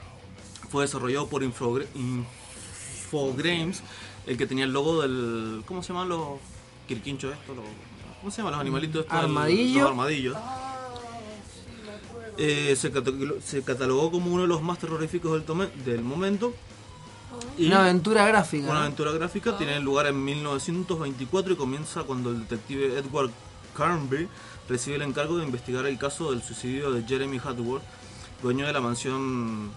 fue desarrollado por Infogr- Infogrames, el que tenía el logo del. ¿Cómo se llaman los Los- ¿Cómo se llaman los animalitos estos? Armadillo. Los armadillos. Eh, se, catalogó, se catalogó como uno de los más terroríficos del, tome- del momento. Una aventura gráfica, Una ¿no? aventura gráfica tiene lugar en 1924 y comienza cuando el detective Edward Carnby recibe el encargo de investigar el caso del suicidio de Jeremy Hatworth, dueño de la mansión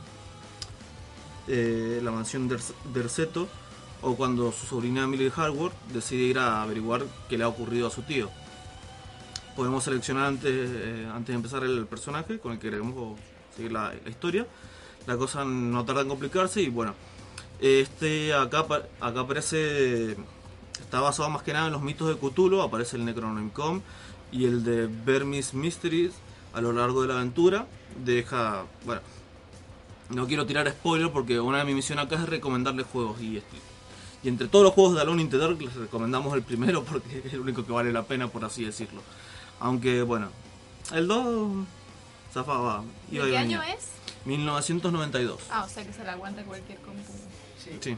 eh, la mansión Derceto, o cuando su sobrina Emily Hatworth decide ir a averiguar qué le ha ocurrido a su tío. Podemos seleccionar antes, eh, antes de empezar el personaje con el que queremos seguir la, historia. La cosa no tarda en complicarse y bueno, este acá, acá aparece, está basado más que nada en los mitos de Cthulhu, aparece el Necronomicon y el de Burmese Mysteries a lo largo de la aventura. Deja, bueno, no quiero tirar spoiler porque una de mis misiones acá es recomendarles juegos y este- y entre todos los juegos de Alone in the Dark les recomendamos el primero porque es el único que vale la pena por así decirlo. Aunque bueno, el 2 zafaba. ¿De iba y qué año es? 1992. Ah, o sea que se la aguanta cualquier compu. Sí.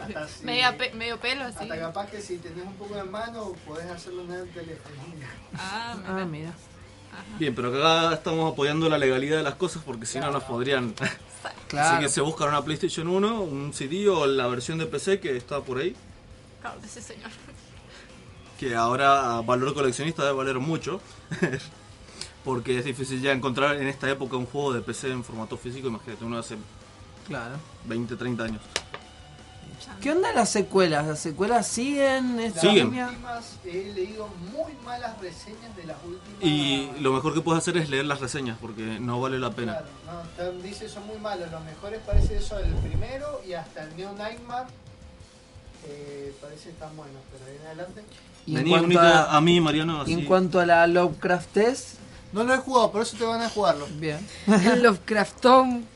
Hasta si- Media pe- medio pelo así. Hasta capaz que si tenés un poco de mano, podés hacerlo en el teléfono. Ah, Ah, mira. Bien, pero acá estamos apoyando la legalidad de las cosas porque si no nos podrían. Claro. Así que se buscan una PlayStation 1, un CD o la versión de PC que está por ahí, Claro, ese señor. que ahora a valor coleccionista debe valer mucho. porque es difícil ya encontrar en esta época un juego de PC en formato físico, imagínate, uno hace Claro. 20, 30 años. ¿Qué onda las secuelas? ¿Las secuelas siguen esta Siguen. Últimas, he leído muy malas reseñas de las últimas. Y lo mejor que puedes hacer es leer las reseñas porque no vale la pena. Claro, no, están- dice son muy malos. Los mejores parece eso el primero y hasta el Neo Nightmare. eh, parece tan buenos, pero ahí en adelante. Y en Venía cuanto unita a- a mí, Mariano, así. En cuanto a la Lovecraft Test, No lo he jugado, por eso te van a jugarlo. bien. Lovecraftón.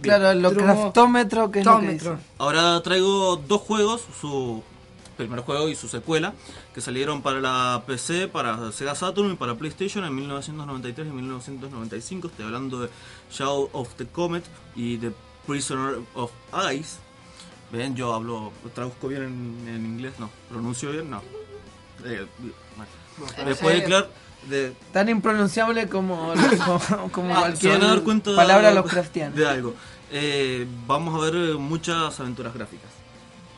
Claro, el craftómetro que es lo que dice. Ahora traigo dos juegos, su primer juego y su secuela, que salieron para la PC, para Sega Saturn y para PlayStation en 1993 y 1995. Estoy hablando de Shadow of the Comet y The Prisoner of Ice. Ven, yo hablo, traduzco bien en, en inglés, no, pronuncio bien, no. Eh, bueno. Después de claro, de, Tan impronunciable como, como, como Ah, se cualquier van a dar cuenta palabra Lovecraftiana. de algo. Eh, vamos a ver eh, muchas aventuras gráficas.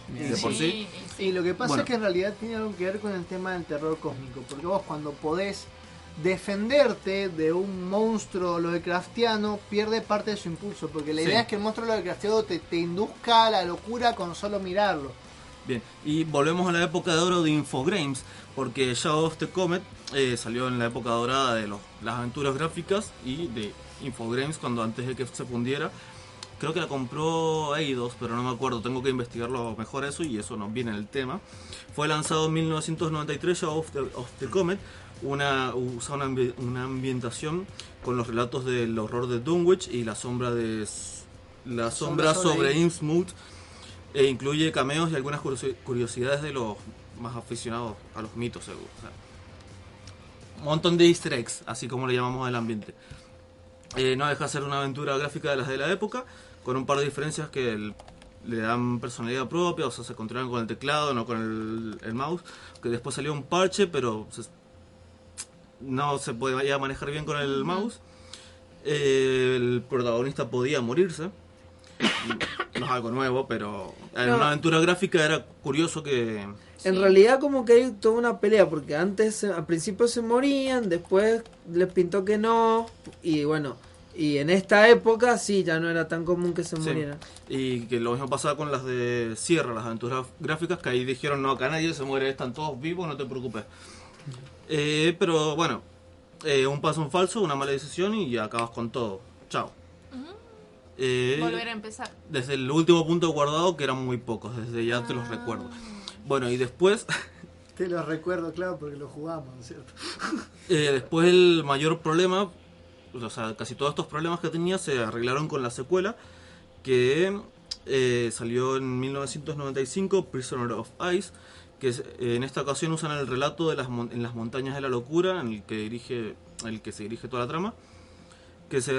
De por sí. Y lo que pasa Bueno. es que en realidad tiene algo que ver con el tema del terror cósmico, porque vos cuando podés defenderte de un monstruo Lovecraftiano, pierde parte de su impulso, porque la Sí. idea es que el monstruo Lovecraftiano te, te induzca a la locura con solo mirarlo. Bien, y volvemos a la época de oro de Infogrames, porque Shadow of the Comet eh, salió en la época dorada de los, las aventuras gráficas y de Infogrames cuando antes de que se fundiera. Creo que la compró Eidos, pero no me acuerdo, tengo que investigarlo mejor eso y eso nos viene en el tema. Fue lanzado en 1993 Shadow of the, of the Comet, una, usa una, ambi- una ambientación con los relatos del horror de Dunwich y la sombra de la sombra sombra sobre Innsmouth. E incluye cameos y algunas curiosi- curiosidades de los más aficionados a los mitos, seguro. o sea, un montón de easter eggs, así como le llamamos al ambiente. Eh, no deja de ser una aventura gráfica de las de la época, con un par de diferencias que el- le dan personalidad propia, o sea, se controlan con el teclado, no con el, el mouse. Que después salió un parche, pero se- no se podía manejar bien con el mouse. Eh, el protagonista podía morirse. No es algo nuevo, pero en No. una aventura gráfica era curioso que... En realidad como que hay toda una pelea, porque antes al principio se morían, después les pintó que no, y bueno, y en esta época sí, ya no era tan común que se Sí. murieran. Y que lo mismo pasaba con las de Sierra, las aventuras gráficas, que ahí dijeron, no, acá nadie se muere, están todos vivos, no te preocupes. Eh, pero bueno, eh, un paso en falso, una mala decisión y acabas con todo. Chao. Eh, Volver a empezar. desde el último punto guardado, que eran muy pocos, desde ya te los recuerdo. Bueno, y después, Te lo recuerdo, claro, porque lo jugamos, ¿no es cierto? eh, después el mayor problema, o sea, casi todos estos problemas que tenía se arreglaron con la secuela, que eh, salió en 1995, Prisoner of Ice, que es- eh, en esta ocasión usan el relato de las en las montañas de la locura, en el que dirige, el que se dirige toda la trama, que se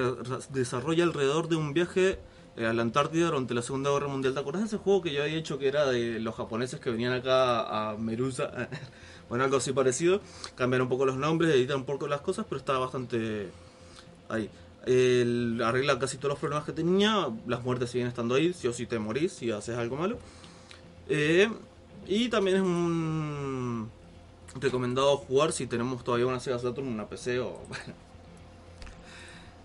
desarrolla alrededor de un viaje a la Antártida durante la Segunda Guerra Mundial. ¿Te acuerdas de ese juego que yo había hecho que era de los japoneses que venían acá a Merusa? bueno, algo así parecido. Cambiaron un poco los nombres, editan un poco las cosas, pero estaba bastante ahí. Arregla casi todos los problemas que tenía. Las muertes siguen estando ahí, si o si te morís, si haces algo malo. Eh, y también es un recomendado jugar si tenemos todavía una Sega Saturn, una PC o...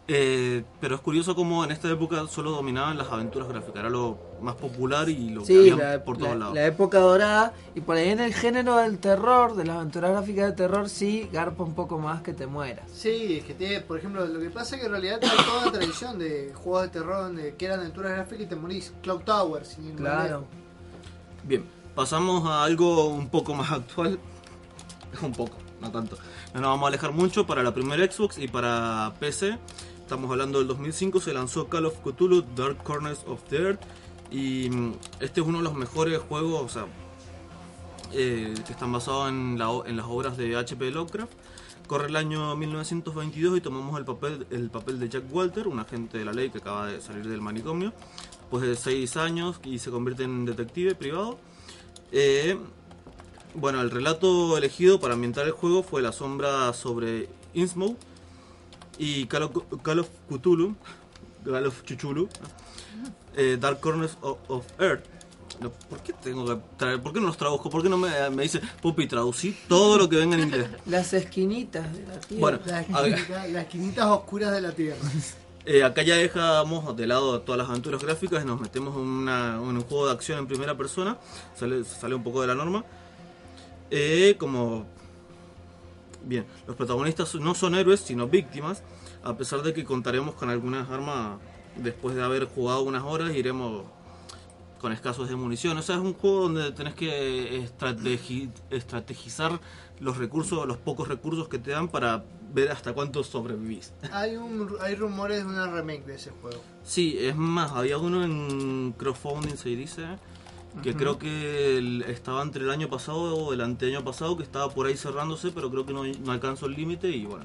Eh, pero es curioso como en esta época solo dominaban las aventuras gráficas, era lo más popular y lo que Sí, había la, por todos la- lados. la época dorada, y por ahí en el género del terror, de las aventuras gráficas de terror, sí, garpa un poco más que te mueras. Sí, es que tiene, por ejemplo, lo que pasa es que en realidad hay toda una tradición de juegos de terror donde que eran aventuras gráficas y te morís. Cloud Tower, sin Claro. Bien, pasamos a algo un poco más actual. un poco, no tanto. No nos vamos a alejar mucho para la primera Xbox y para PC. Estamos hablando del 2005, se lanzó Call of Cthulhu Dark Corners of the Earth. Y mm, este es uno de los mejores juegos, eh, que están basados en, las obras de H.P. Lovecraft. Corre el año 1922 y tomamos el papel, el papel de Jack Walter, un agente de la ley que acaba de salir del manicomio, después de seis años y se convierte en detective privado. Eh, bueno, el relato elegido para ambientar el juego fue La sombra sobre Innsmouth y Call of, Call of Cthulhu, Call of Chuchulu, eh, Dark Corners of, of Earth. ¿Por qué tengo que traer? ¿Por qué no los traduzco? ¿Por qué no me, me dice, Pupi, traducí todo lo que venga en inglés? Las esquinitas de la tierra. Bueno, Las a ver. esquinitas, las esquinitas oscuras de la Tierra. Eh, acá ya dejamos de lado todas las aventuras gráficas y nos metemos en, una- en un juego de acción en primera persona. Sale, sale un poco de la norma. Eh, como. Bien, los protagonistas no son héroes, sino víctimas. A pesar de que contaremos con algunas armas después de haber jugado unas horas, iremos con escasos de munición. O sea, es un juego donde tenés que estrategi- estrategizar los recursos, los pocos recursos que te dan para ver hasta cuánto sobrevivís. Hay, un, hay rumores de una remake de ese juego. Sí, es más, había uno en crowdfunding, se dice, que creo que el- estaba entre el año pasado o el anteaño pasado, que estaba por ahí cerrándose, pero creo que no, no alcanzó el límite y bueno,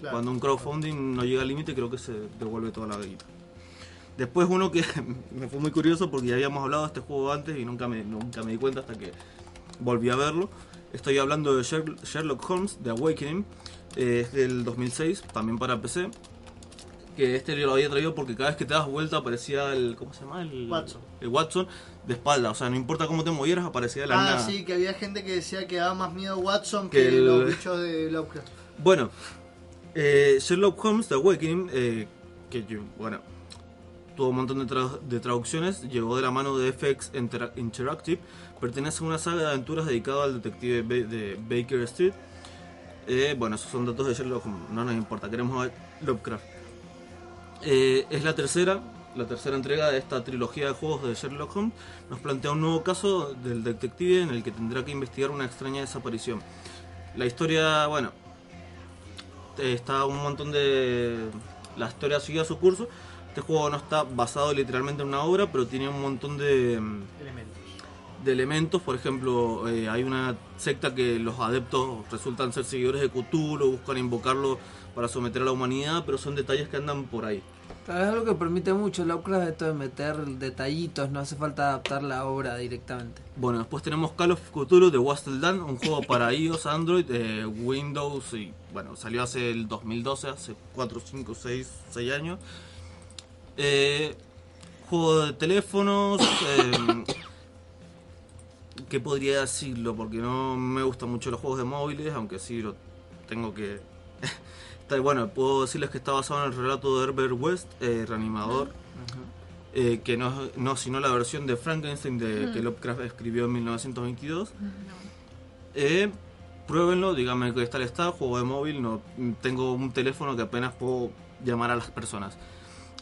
Claro. cuando un crowdfunding no llega al límite creo que se devuelve toda la guita. Después uno que me fue muy curioso porque ya habíamos hablado de este juego antes y nunca me, nunca me di cuenta hasta que volví a verlo. Estoy hablando de Sher- Sherlock Holmes, de Awakening, eh, es del 2006, también para PC. Que este yo lo había traído porque cada vez que te das vuelta aparecía el. ¿Cómo se llama? El Watson. El Watson de espalda. O sea, no importa cómo te movieras, aparecía de la Ah, nada. sí, que había gente que decía que daba más miedo Watson Que que, el- los bichos de Lovecraft. Bueno, eh, Sherlock Holmes The Awakening, eh, que yo- bueno, tuvo un montón de, tra- de traducciones, llegó de la mano de FX Inter- Interactive, pertenece a una saga de aventuras dedicada al detective Ba- de Baker Street. Eh, bueno, esos son datos de Sherlock Holmes, no nos importa, queremos a Lovecraft. Eh, es la tercera, la tercera entrega de esta trilogía de juegos de Sherlock Holmes. Nos plantea un nuevo caso del detective en el que tendrá que investigar una extraña desaparición. La historia, bueno, está un montón de... La historia sigue su curso. Este juego no está basado literalmente en una obra, pero tiene un montón de... Elementos. de elementos, por ejemplo, eh, hay una secta que los adeptos resultan ser seguidores de Cthulhu, buscan invocarlo para someter a la humanidad, pero son detalles que andan por ahí. Claro, es algo que permite mucho Lovecraft esto de meter detallitos, no hace falta adaptar la obra directamente. Bueno, después tenemos Call of Cthulhu de Wastel Dan, un juego para iOS, Android, eh, Windows y bueno, salió hace el 2012, hace 4, 5, 6, 6 años. Eh, juego de teléfonos, eh, ¿qué podría decirlo? Porque no me gustan mucho los juegos de móviles, aunque sí lo tengo que... Está- bueno, puedo decirles que está basado en el relato de Herbert West, eh, reanimador. eh, que no, es- no sino la versión de Frankenstein de, que Lovecraft escribió en 1922. Eh, pruébenlo, díganme qué tal está, juego de móvil, no tengo un teléfono que apenas puedo llamar a las personas.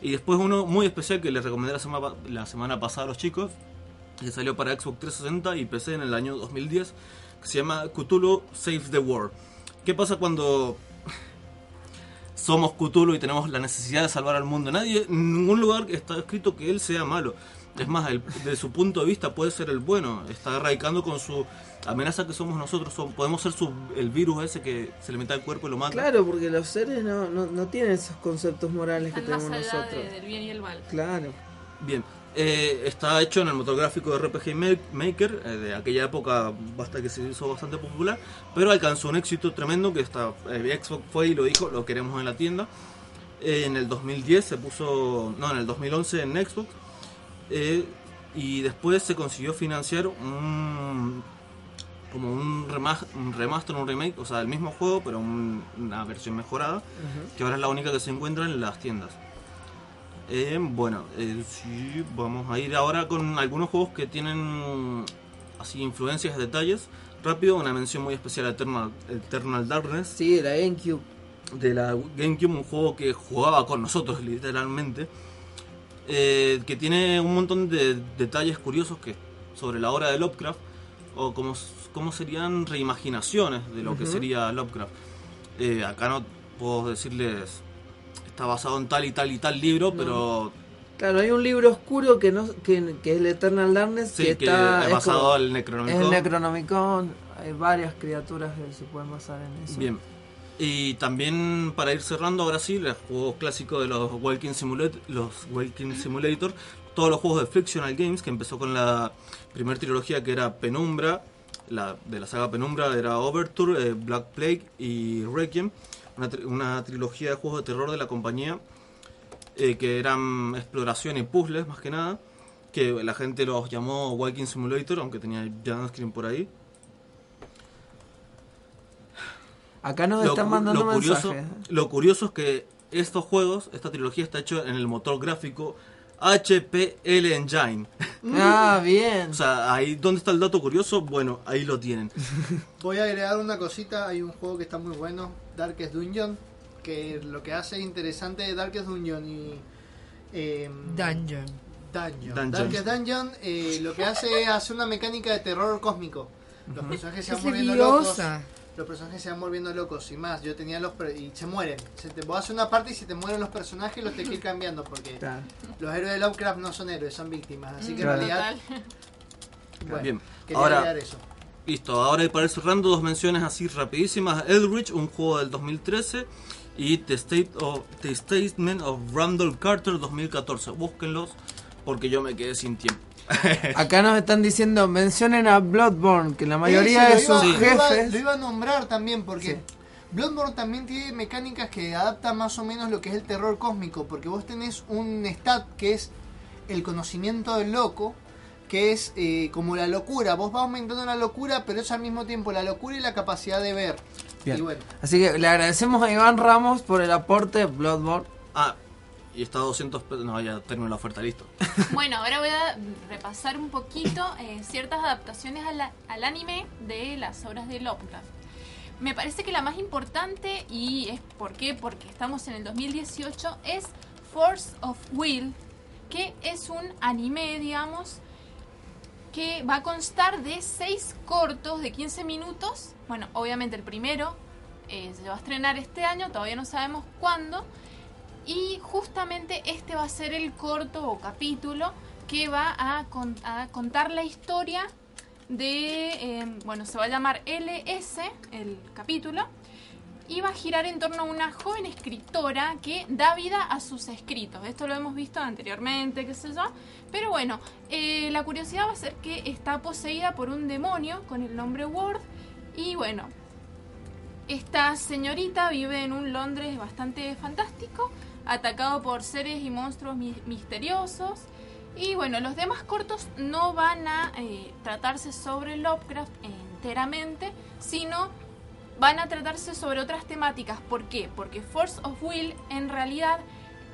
Y después uno muy especial que les recomendé la semana, la semana pasada a los chicos, que salió para Xbox 360 y PC en el año 2010, que se llama Cthulhu Saves the World. ¿Qué pasa cuando somos Cthulhu y tenemos la necesidad de salvar al mundo? Nadie, en ningún lugar está escrito que él sea malo. Es más, el- de su punto de vista puede ser el bueno. Está erradicando con su amenaza que somos nosotros. Podemos ser su- el virus ese que se le mete al cuerpo y lo mata. Claro, porque los seres no, no, no tienen esos conceptos morales que más tenemos allá nosotros. de- del bien y el mal. Claro. Bien, eh, está hecho en el motor gráfico de RPG Ma- Maker, eh, de aquella época basta que se hizo bastante popular, pero alcanzó un éxito tremendo que está, eh, Xbox fue y lo dijo, lo queremos en la tienda. En el 2010 se puso, no, en el 2011 en Xbox, y después se consiguió financiar un como un, rema- un remaster, un remake, o sea, el mismo juego, pero un- una versión mejorada, que ahora es la única que se encuentra en las tiendas. Eh, bueno, eh, sí, vamos a ir ahora con algunos juegos que tienen así influencias, detalles. Rápido, una mención muy especial a Eternal, Eternal Darkness. Sí, de la GameCube. De la GameCube, un juego que jugaba con nosotros literalmente. eh, que tiene un montón de detalles curiosos que sobre la obra de Lovecraft o como, como serían reimaginaciones de lo que sería Lovecraft. Eh, acá no puedo decirles está basado en tal y tal y tal libro, pero Claro, hay un libro oscuro que no que, que es el Eternal Darkness Sí, que que está es basado como- al Necronomicon. El Necronomicon, hay varias criaturas que se pueden basar en eso. Bien. Y también para ir cerrando, ahora sí, los juegos clásicos de los Walking Simulator, los Walking Simulator, todos los juegos de Frictional Games, que empezó con la primera trilogía que era Penumbra, la, de la saga Penumbra era Overture, eh, Black Plague y Requiem, una, tri- una trilogía de juegos de terror de la compañía eh, que eran exploración y puzzles más que nada, que la gente los llamó Walking Simulator, aunque tenía Screen por ahí. Acá nos están mandando lo curioso, mensajes. lo curioso es que estos juegos, esta trilogía está hecho en el motor gráfico HPL Engine. Ah, bien. O sea, ahí donde está el dato curioso, bueno, ahí lo tienen. Voy a agregar una cosita, hay un juego que está muy bueno, Darkest Dungeon, que lo que hace interesante de Darkest Dungeon y... eh, Dungeon. Dungeon. Dungeon. Darkest Dungeon eh, lo que hace es hacer una mecánica de terror cósmico. Los personajes se van Es volviendo locos. Los personajes se van volviendo locos, sin más. Yo tenía los. y se mueren. Se te, vos haces una parte y si te mueren los personajes, los te que ir cambiando. Porque Claro. los héroes de Lovecraft no son héroes, son víctimas. Así que Claro. en realidad. Bueno, Bien, quería ahora eso. listo. Ahora para ir cerrando dos menciones así rapidísimas. Eldritch, un juego del 2013 y The State of The Statement of Randall Carter 2014. Búsquenlos porque yo me quedé sin tiempo. Acá nos están diciendo, mencionen a Bloodborne, que la mayoría de sus iba- lo iba- jefes... Lo iba a nombrar también porque Bloodborne también tiene mecánicas que adaptan más o menos lo que es el terror cósmico. Porque vos tenés un stat que es el conocimiento del loco, que es eh, como la locura. Vos vas aumentando la locura, pero es al mismo tiempo la locura y la capacidad de ver. Bien. Y bueno, Así que le agradecemos a Iván Ramos por el aporte de Bloodborne. Ah, y está a 200 pesos. No, ya terminó la oferta, listo. Bueno, ahora voy a repasar un poquito eh, ciertas adaptaciones al, al anime de las obras de Lovecraft. Me parece que la más importante, y es por qué, porque estamos en el 2018, es Force of Will, que es un anime, digamos, que va a constar de seis cortos de 15 minutos. Bueno, obviamente el primero eh, se va a estrenar este año, todavía no sabemos cuándo. Y justamente este va a ser el corto o capítulo que va a, con- a contar la historia de, eh, bueno, se va a llamar LS, el capítulo, y va a girar en torno a una joven escritora que da vida a sus escritos. Esto lo hemos visto anteriormente, qué sé yo. Pero bueno, eh, la curiosidad va a ser que está poseída por un demonio con el nombre Ward. Y bueno, esta señorita vive en un Londres bastante fantástico, atacado por seres y monstruos mi- misteriosos. Y bueno, los demás cortos no van a eh, tratarse sobre Lovecraft enteramente, sino van a tratarse sobre otras temáticas. ¿Por qué? Porque Force of Will en realidad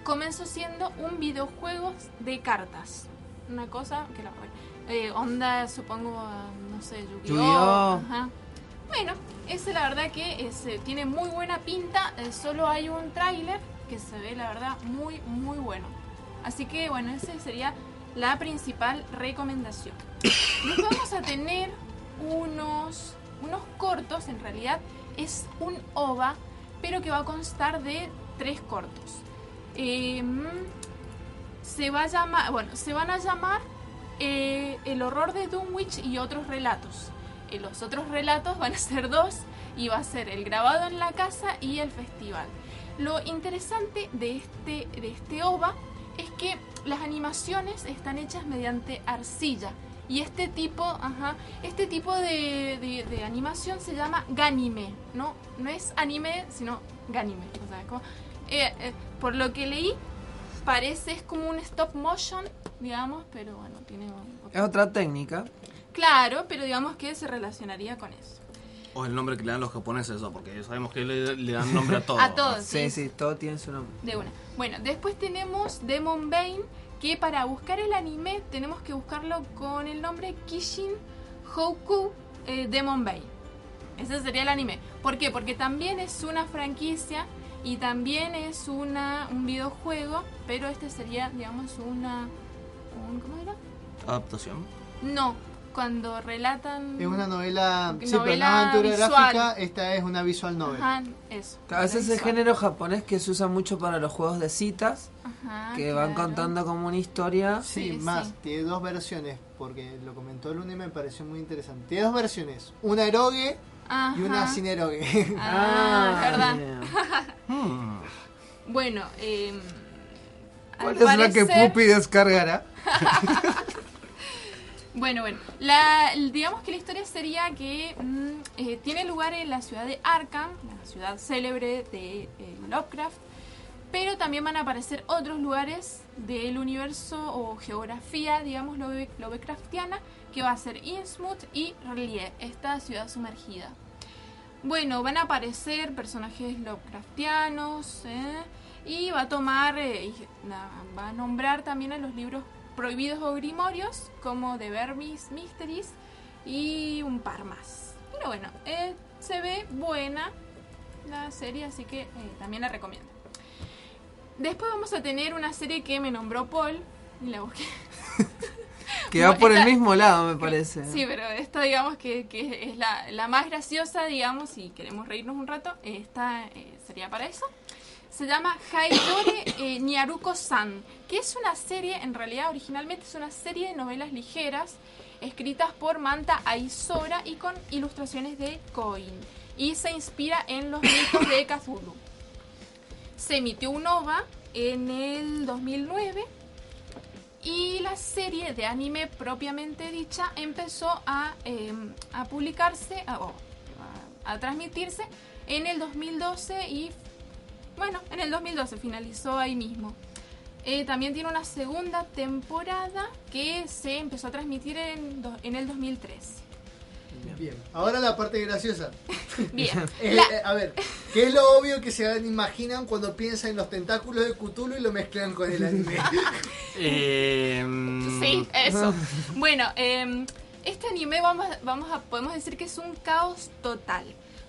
comenzó siendo un videojuego de cartas. Una cosa que la eh, onda, supongo, no sé, Yu-Gi-Oh! Bueno, ese la verdad que es, eh, tiene muy buena pinta. eh, solo hay un tráiler que se ve, la verdad, muy, muy bueno. Así que, bueno, esa sería la principal recomendación. Después vamos a tener unos, unos cortos, en realidad es un OVA, pero que va a constar de tres cortos. Em, se va a llamar, bueno, se van a llamar eh, El horror de Dunwich y otros relatos. Eh, los otros relatos van a ser dos y va a ser el grabado en la casa y el festival. Lo interesante de este, de este OVA es que las animaciones están hechas mediante arcilla. Y este tipo, ajá, este tipo de, de- de animación se llama ganime, ¿no? No es anime, sino ganime. O sea, como- eh, eh, por lo que leí, parece es como un stop motion, digamos, pero bueno, tiene... Es otra técnica. Claro, pero digamos que se relacionaría con eso. O el nombre que le dan los japoneses, eso, porque sabemos que le, le dan nombre a todo. A todo, Sí, sí. sí, todo tiene su nombre. De una. Bueno, después tenemos Demon Bane, que para buscar el anime tenemos que buscarlo con el nombre Kishin Hoku eh, Demon Bane. Ese sería el anime. ¿Por qué? Porque también es una franquicia y también es una, un videojuego, pero este sería, digamos, una... un- ¿Cómo era? Adaptación. No, cuando relatan... es una novela, sí, pero no Novela aventura visual. gráfica, esta es una visual novel. Ajá, eso. A veces el género japonés que se usa mucho para los juegos de citas, Ajá, que van contando como una historia. Sí, Sí, más, sí. tiene dos versiones, porque lo comentó el lunes y me pareció muy interesante. Tiene dos versiones, una erogue y una sin erogue. Ah, verdad. bien. Hmm. Bueno, eh, ¿Cuál es la que Pupi descargará? Bueno, bueno. Digamos que la historia sería que mm, eh, tiene lugar en la ciudad de Arkham, la ciudad célebre de eh, Lovecraft, pero también van a aparecer otros lugares del universo o geografía, digamos, Love- Lovecraftiana, que va a ser Innsmouth y Relie, esta ciudad sumergida. Bueno, van a aparecer personajes Lovecraftianos ¿eh? y va a tomar, va a nombrar también a los libros prohibidos o grimorios como The Vermis Mysteries y un par más. Pero bueno, eh, se ve buena la serie, así que eh, también la recomiendo. Después vamos a tener una serie que me nombró Paul y la busqué. Que va Bueno, por el mismo lado, me parece. Sí, pero esta digamos que, que es la, la más graciosa, digamos, si queremos reírnos un rato, esta eh, sería para eso. Se llama Haidore eh, Nyaruko-san, que es una serie, en realidad originalmente es una serie de novelas ligeras escritas por Manta Aizora y con ilustraciones de Coin. Y se inspira en los mitos de Cthulhu. Se emitió un OVA en el 2009 y la serie de anime propiamente dicha empezó a, eh, a publicarse, a- a transmitirse en el 2012 y, bueno, en el 2012 finalizó ahí mismo. Eh, también tiene una segunda temporada que se empezó a transmitir en, do- en el 2003. Bien. Ahora la parte graciosa. Bien. Eh, La- eh, a ver, ¿qué es lo obvio que se imaginan cuando piensan en los tentáculos de Cthulhu y lo mezclan con el anime? Sí, eso. Bueno, eh, este anime vamos, a- vamos a, podemos decir que es un caos total.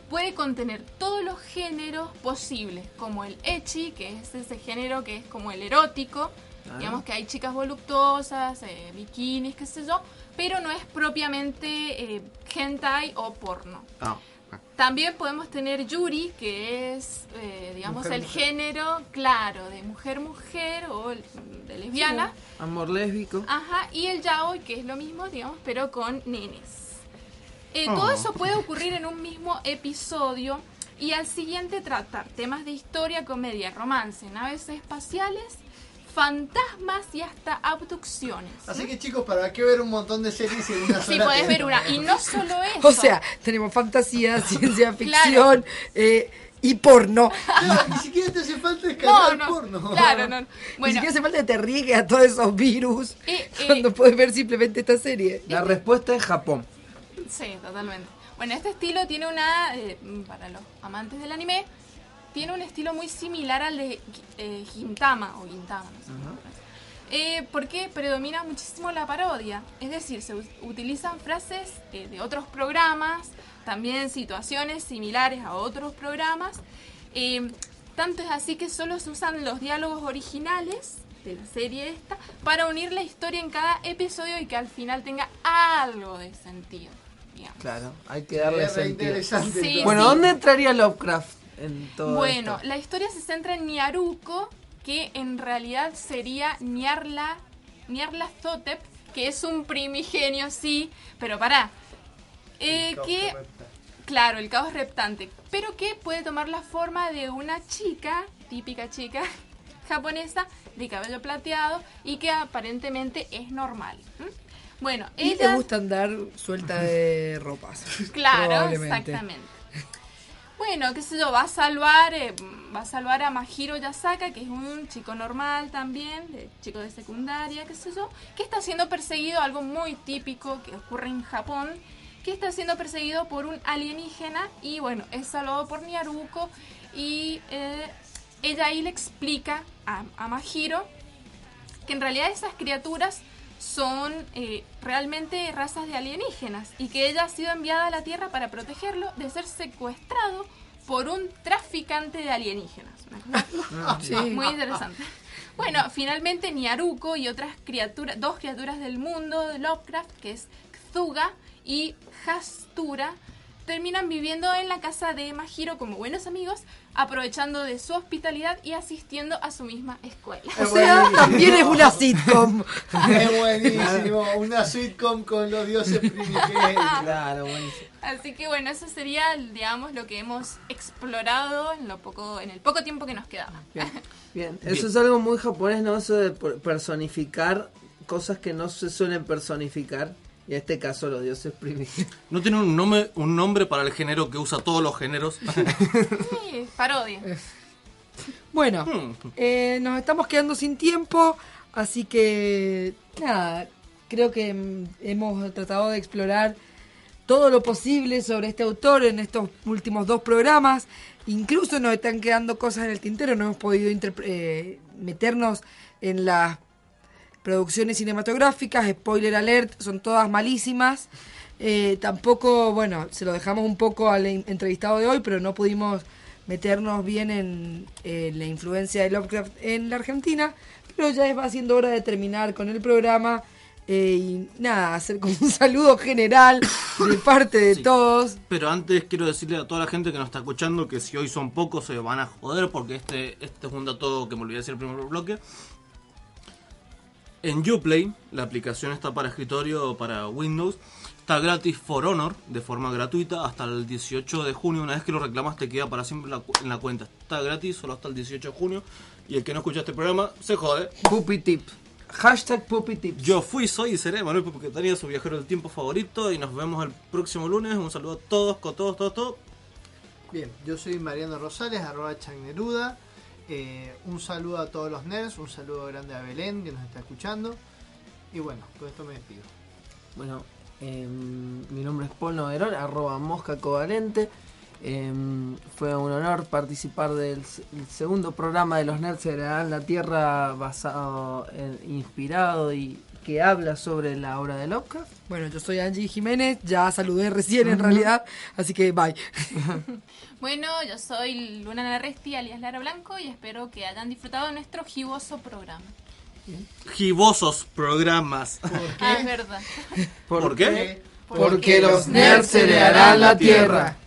Puede contener todos los géneros posibles, como el ecchi, que es ese género que es como el erótico. Ah. Digamos que hay chicas voluptuosas, eh, bikinis, qué sé yo, pero no es propiamente eh, hentai o porno. Ah, También podemos tener Yuri, que es, eh, digamos, Mujer, el mujer. género, claro, de mujer-mujer o de lesbiana. Amor lésbico. Ajá, y el yaoi, que es lo mismo, digamos, pero con nenes. Eh, Oh. Todo eso puede ocurrir en un mismo episodio y al siguiente tratar temas de historia, comedia, romance, naves espaciales, fantasmas y hasta abducciones. Así que chicos, ¿para qué ver un montón de series en una Sí, sola podés ver una. Y no solo eso. O sea, tenemos fantasía, ciencia ficción eh, y porno. No, ni siquiera te hace falta descargar No, no, porno. claro, no. Ni Bueno, siquiera hace falta que te riegue a todos esos virus Eh, eh. cuando puedes ver simplemente esta serie. La respuesta es Japón. Sí, totalmente. Bueno, este estilo tiene una, eh, para los amantes del anime, tiene un estilo muy similar al de eh, Gintama o Gintama, no sé. Eh, porque predomina muchísimo la parodia. Es decir, se utilizan frases de otros programas, también situaciones similares a otros programas. Tanto es así que solo se usan los diálogos originales de la serie esta para unir la historia en cada episodio y que al final tenga algo de sentido. Digamos. Claro, hay que darle sentido. interesante, Sí, bueno, sí. ¿dónde entraría Lovecraft en todo Bueno, esto? la historia se centra en Niaruko, que en realidad sería Niarla, Nyarlathotep, que es un primigenio, sí, pero pará. Eh, que, claro, el caos reptante, pero que puede tomar la forma de una chica, típica chica japonesa, de cabello plateado y que aparentemente es normal. ¿m? Bueno, Y te gusta andar suelta de ropas. Claro, exactamente. Bueno, qué sé yo, va a salvar, eh, va a salvar a Mahiro Yasaka, que es un chico normal también, de, chico de secundaria, qué sé yo, que está siendo perseguido, algo muy típico que ocurre en Japón, que está siendo perseguido por un alienígena y bueno, es salvado por Niaruko y eh, ella ahí le explica a, a Mahiro que en realidad esas criaturas son eh, realmente razas de alienígenas y que ella ha sido enviada a la Tierra para protegerlo de ser secuestrado por un traficante de alienígenas. Sí. Muy interesante. Bueno, finalmente Niaruko y otras criaturas, dos criaturas del mundo de Lovecraft, que es Kzuga y Hastura, terminan viviendo en la casa de Mahiro como buenos amigos, aprovechando de su hospitalidad y asistiendo a su misma escuela. O sea, también es una sitcom. Es buenísimo, una sitcom con los dioses primigenios. Claro, buenísimo. Así que bueno, eso sería, digamos, lo que hemos explorado en lo poco, en el poco tiempo que nos quedaba. Bien, bien. Eso es algo muy japonés, ¿no? Eso de per- personificar cosas que no se suelen personificar. Y en este caso los dioses primigenios. ¿No tiene un nombre, un nombre para el género que usa todos los géneros? Sí, parodia. Bueno, eh, nos estamos quedando sin tiempo, así que nada, creo que mm, hemos tratado de explorar todo lo posible sobre este autor en estos últimos dos programas. Incluso nos están quedando cosas en el tintero, no hemos podido eh, meternos en las producciones cinematográficas, spoiler alert, son todas malísimas. Eh, tampoco, bueno, se lo dejamos un poco al en- entrevistado de hoy, pero no pudimos meternos bien en, en la influencia de Lovecraft en la Argentina. Pero ya va siendo hora de terminar con el programa Eh, y nada, hacer como un saludo general de parte de todos. Pero antes quiero decirle a toda la gente que nos está escuchando que si hoy son pocos se van a joder porque este, este es un dato que me olvidé decir el primer bloque. En Uplay, la aplicación está para escritorio o para Windows, está gratis For Honor de forma gratuita hasta el 18 de junio. Una vez que lo reclamas te queda para siempre en la, cu- en la cuenta. Está gratis solo hasta el 18 de junio. Y el que no escucha este programa se jode. Puppy tip. Hashtag Puppy Tips. Yo fui, soy y seré Manuel porque tenía su viajero del tiempo favorito. Y nos vemos el próximo lunes. Un saludo a todos, con todos, todos, todos. Bien, yo soy Mariano Rosales, arroba Chagneruda. Eh, un saludo a todos los nerds, un saludo grande a Belén que nos está escuchando. Y bueno, con esto me despido. Bueno, em, mi nombre es Paul Noverón, arroba mosca covalente. Em, fue un honor participar del segundo programa de los Nerds Heredarán la Tierra basado en, inspirado y que habla sobre la obra de Lovecraft. Bueno, yo soy Angie Jiménez, ya saludé recién en realidad, así que bye. Bueno, yo soy Luna Narresti, alias Lara Blanco, y espero que hayan disfrutado de nuestro giboso programa. Gibosos programas. Ah, es verdad. ¿Por, qué? Porque los nerds heredarán la tierra.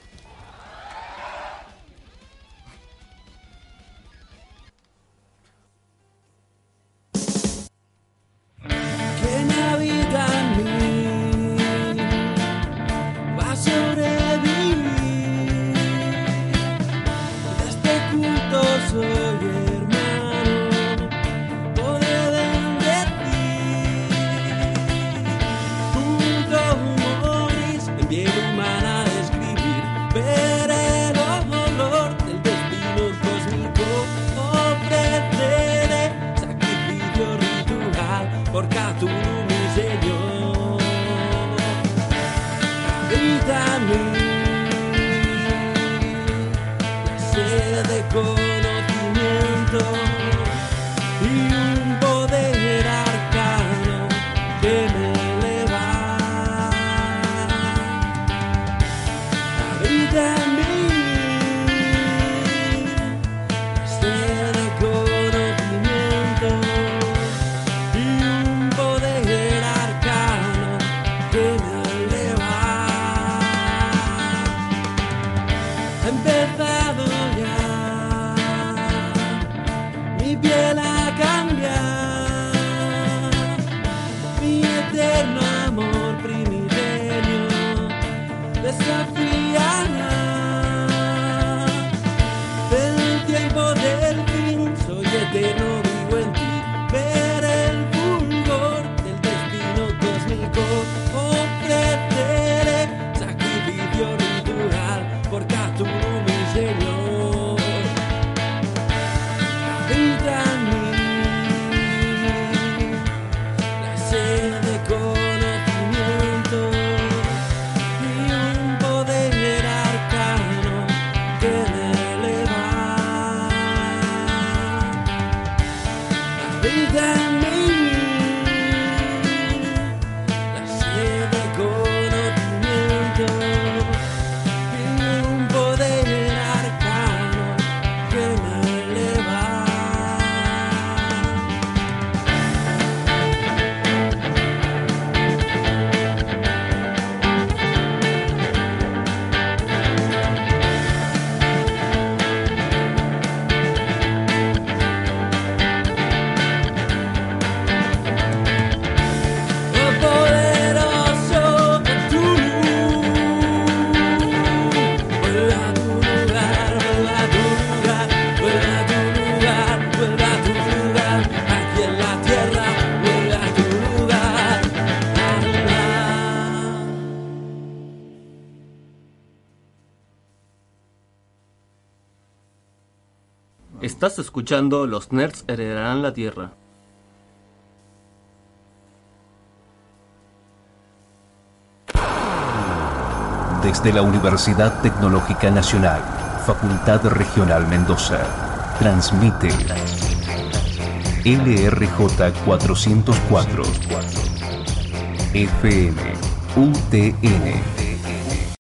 Estás escuchando Los Nerds Heredarán la Tierra. Desde la Universidad Tecnológica Nacional, Facultad Regional Mendoza, transmite LRJ 404 FM UTN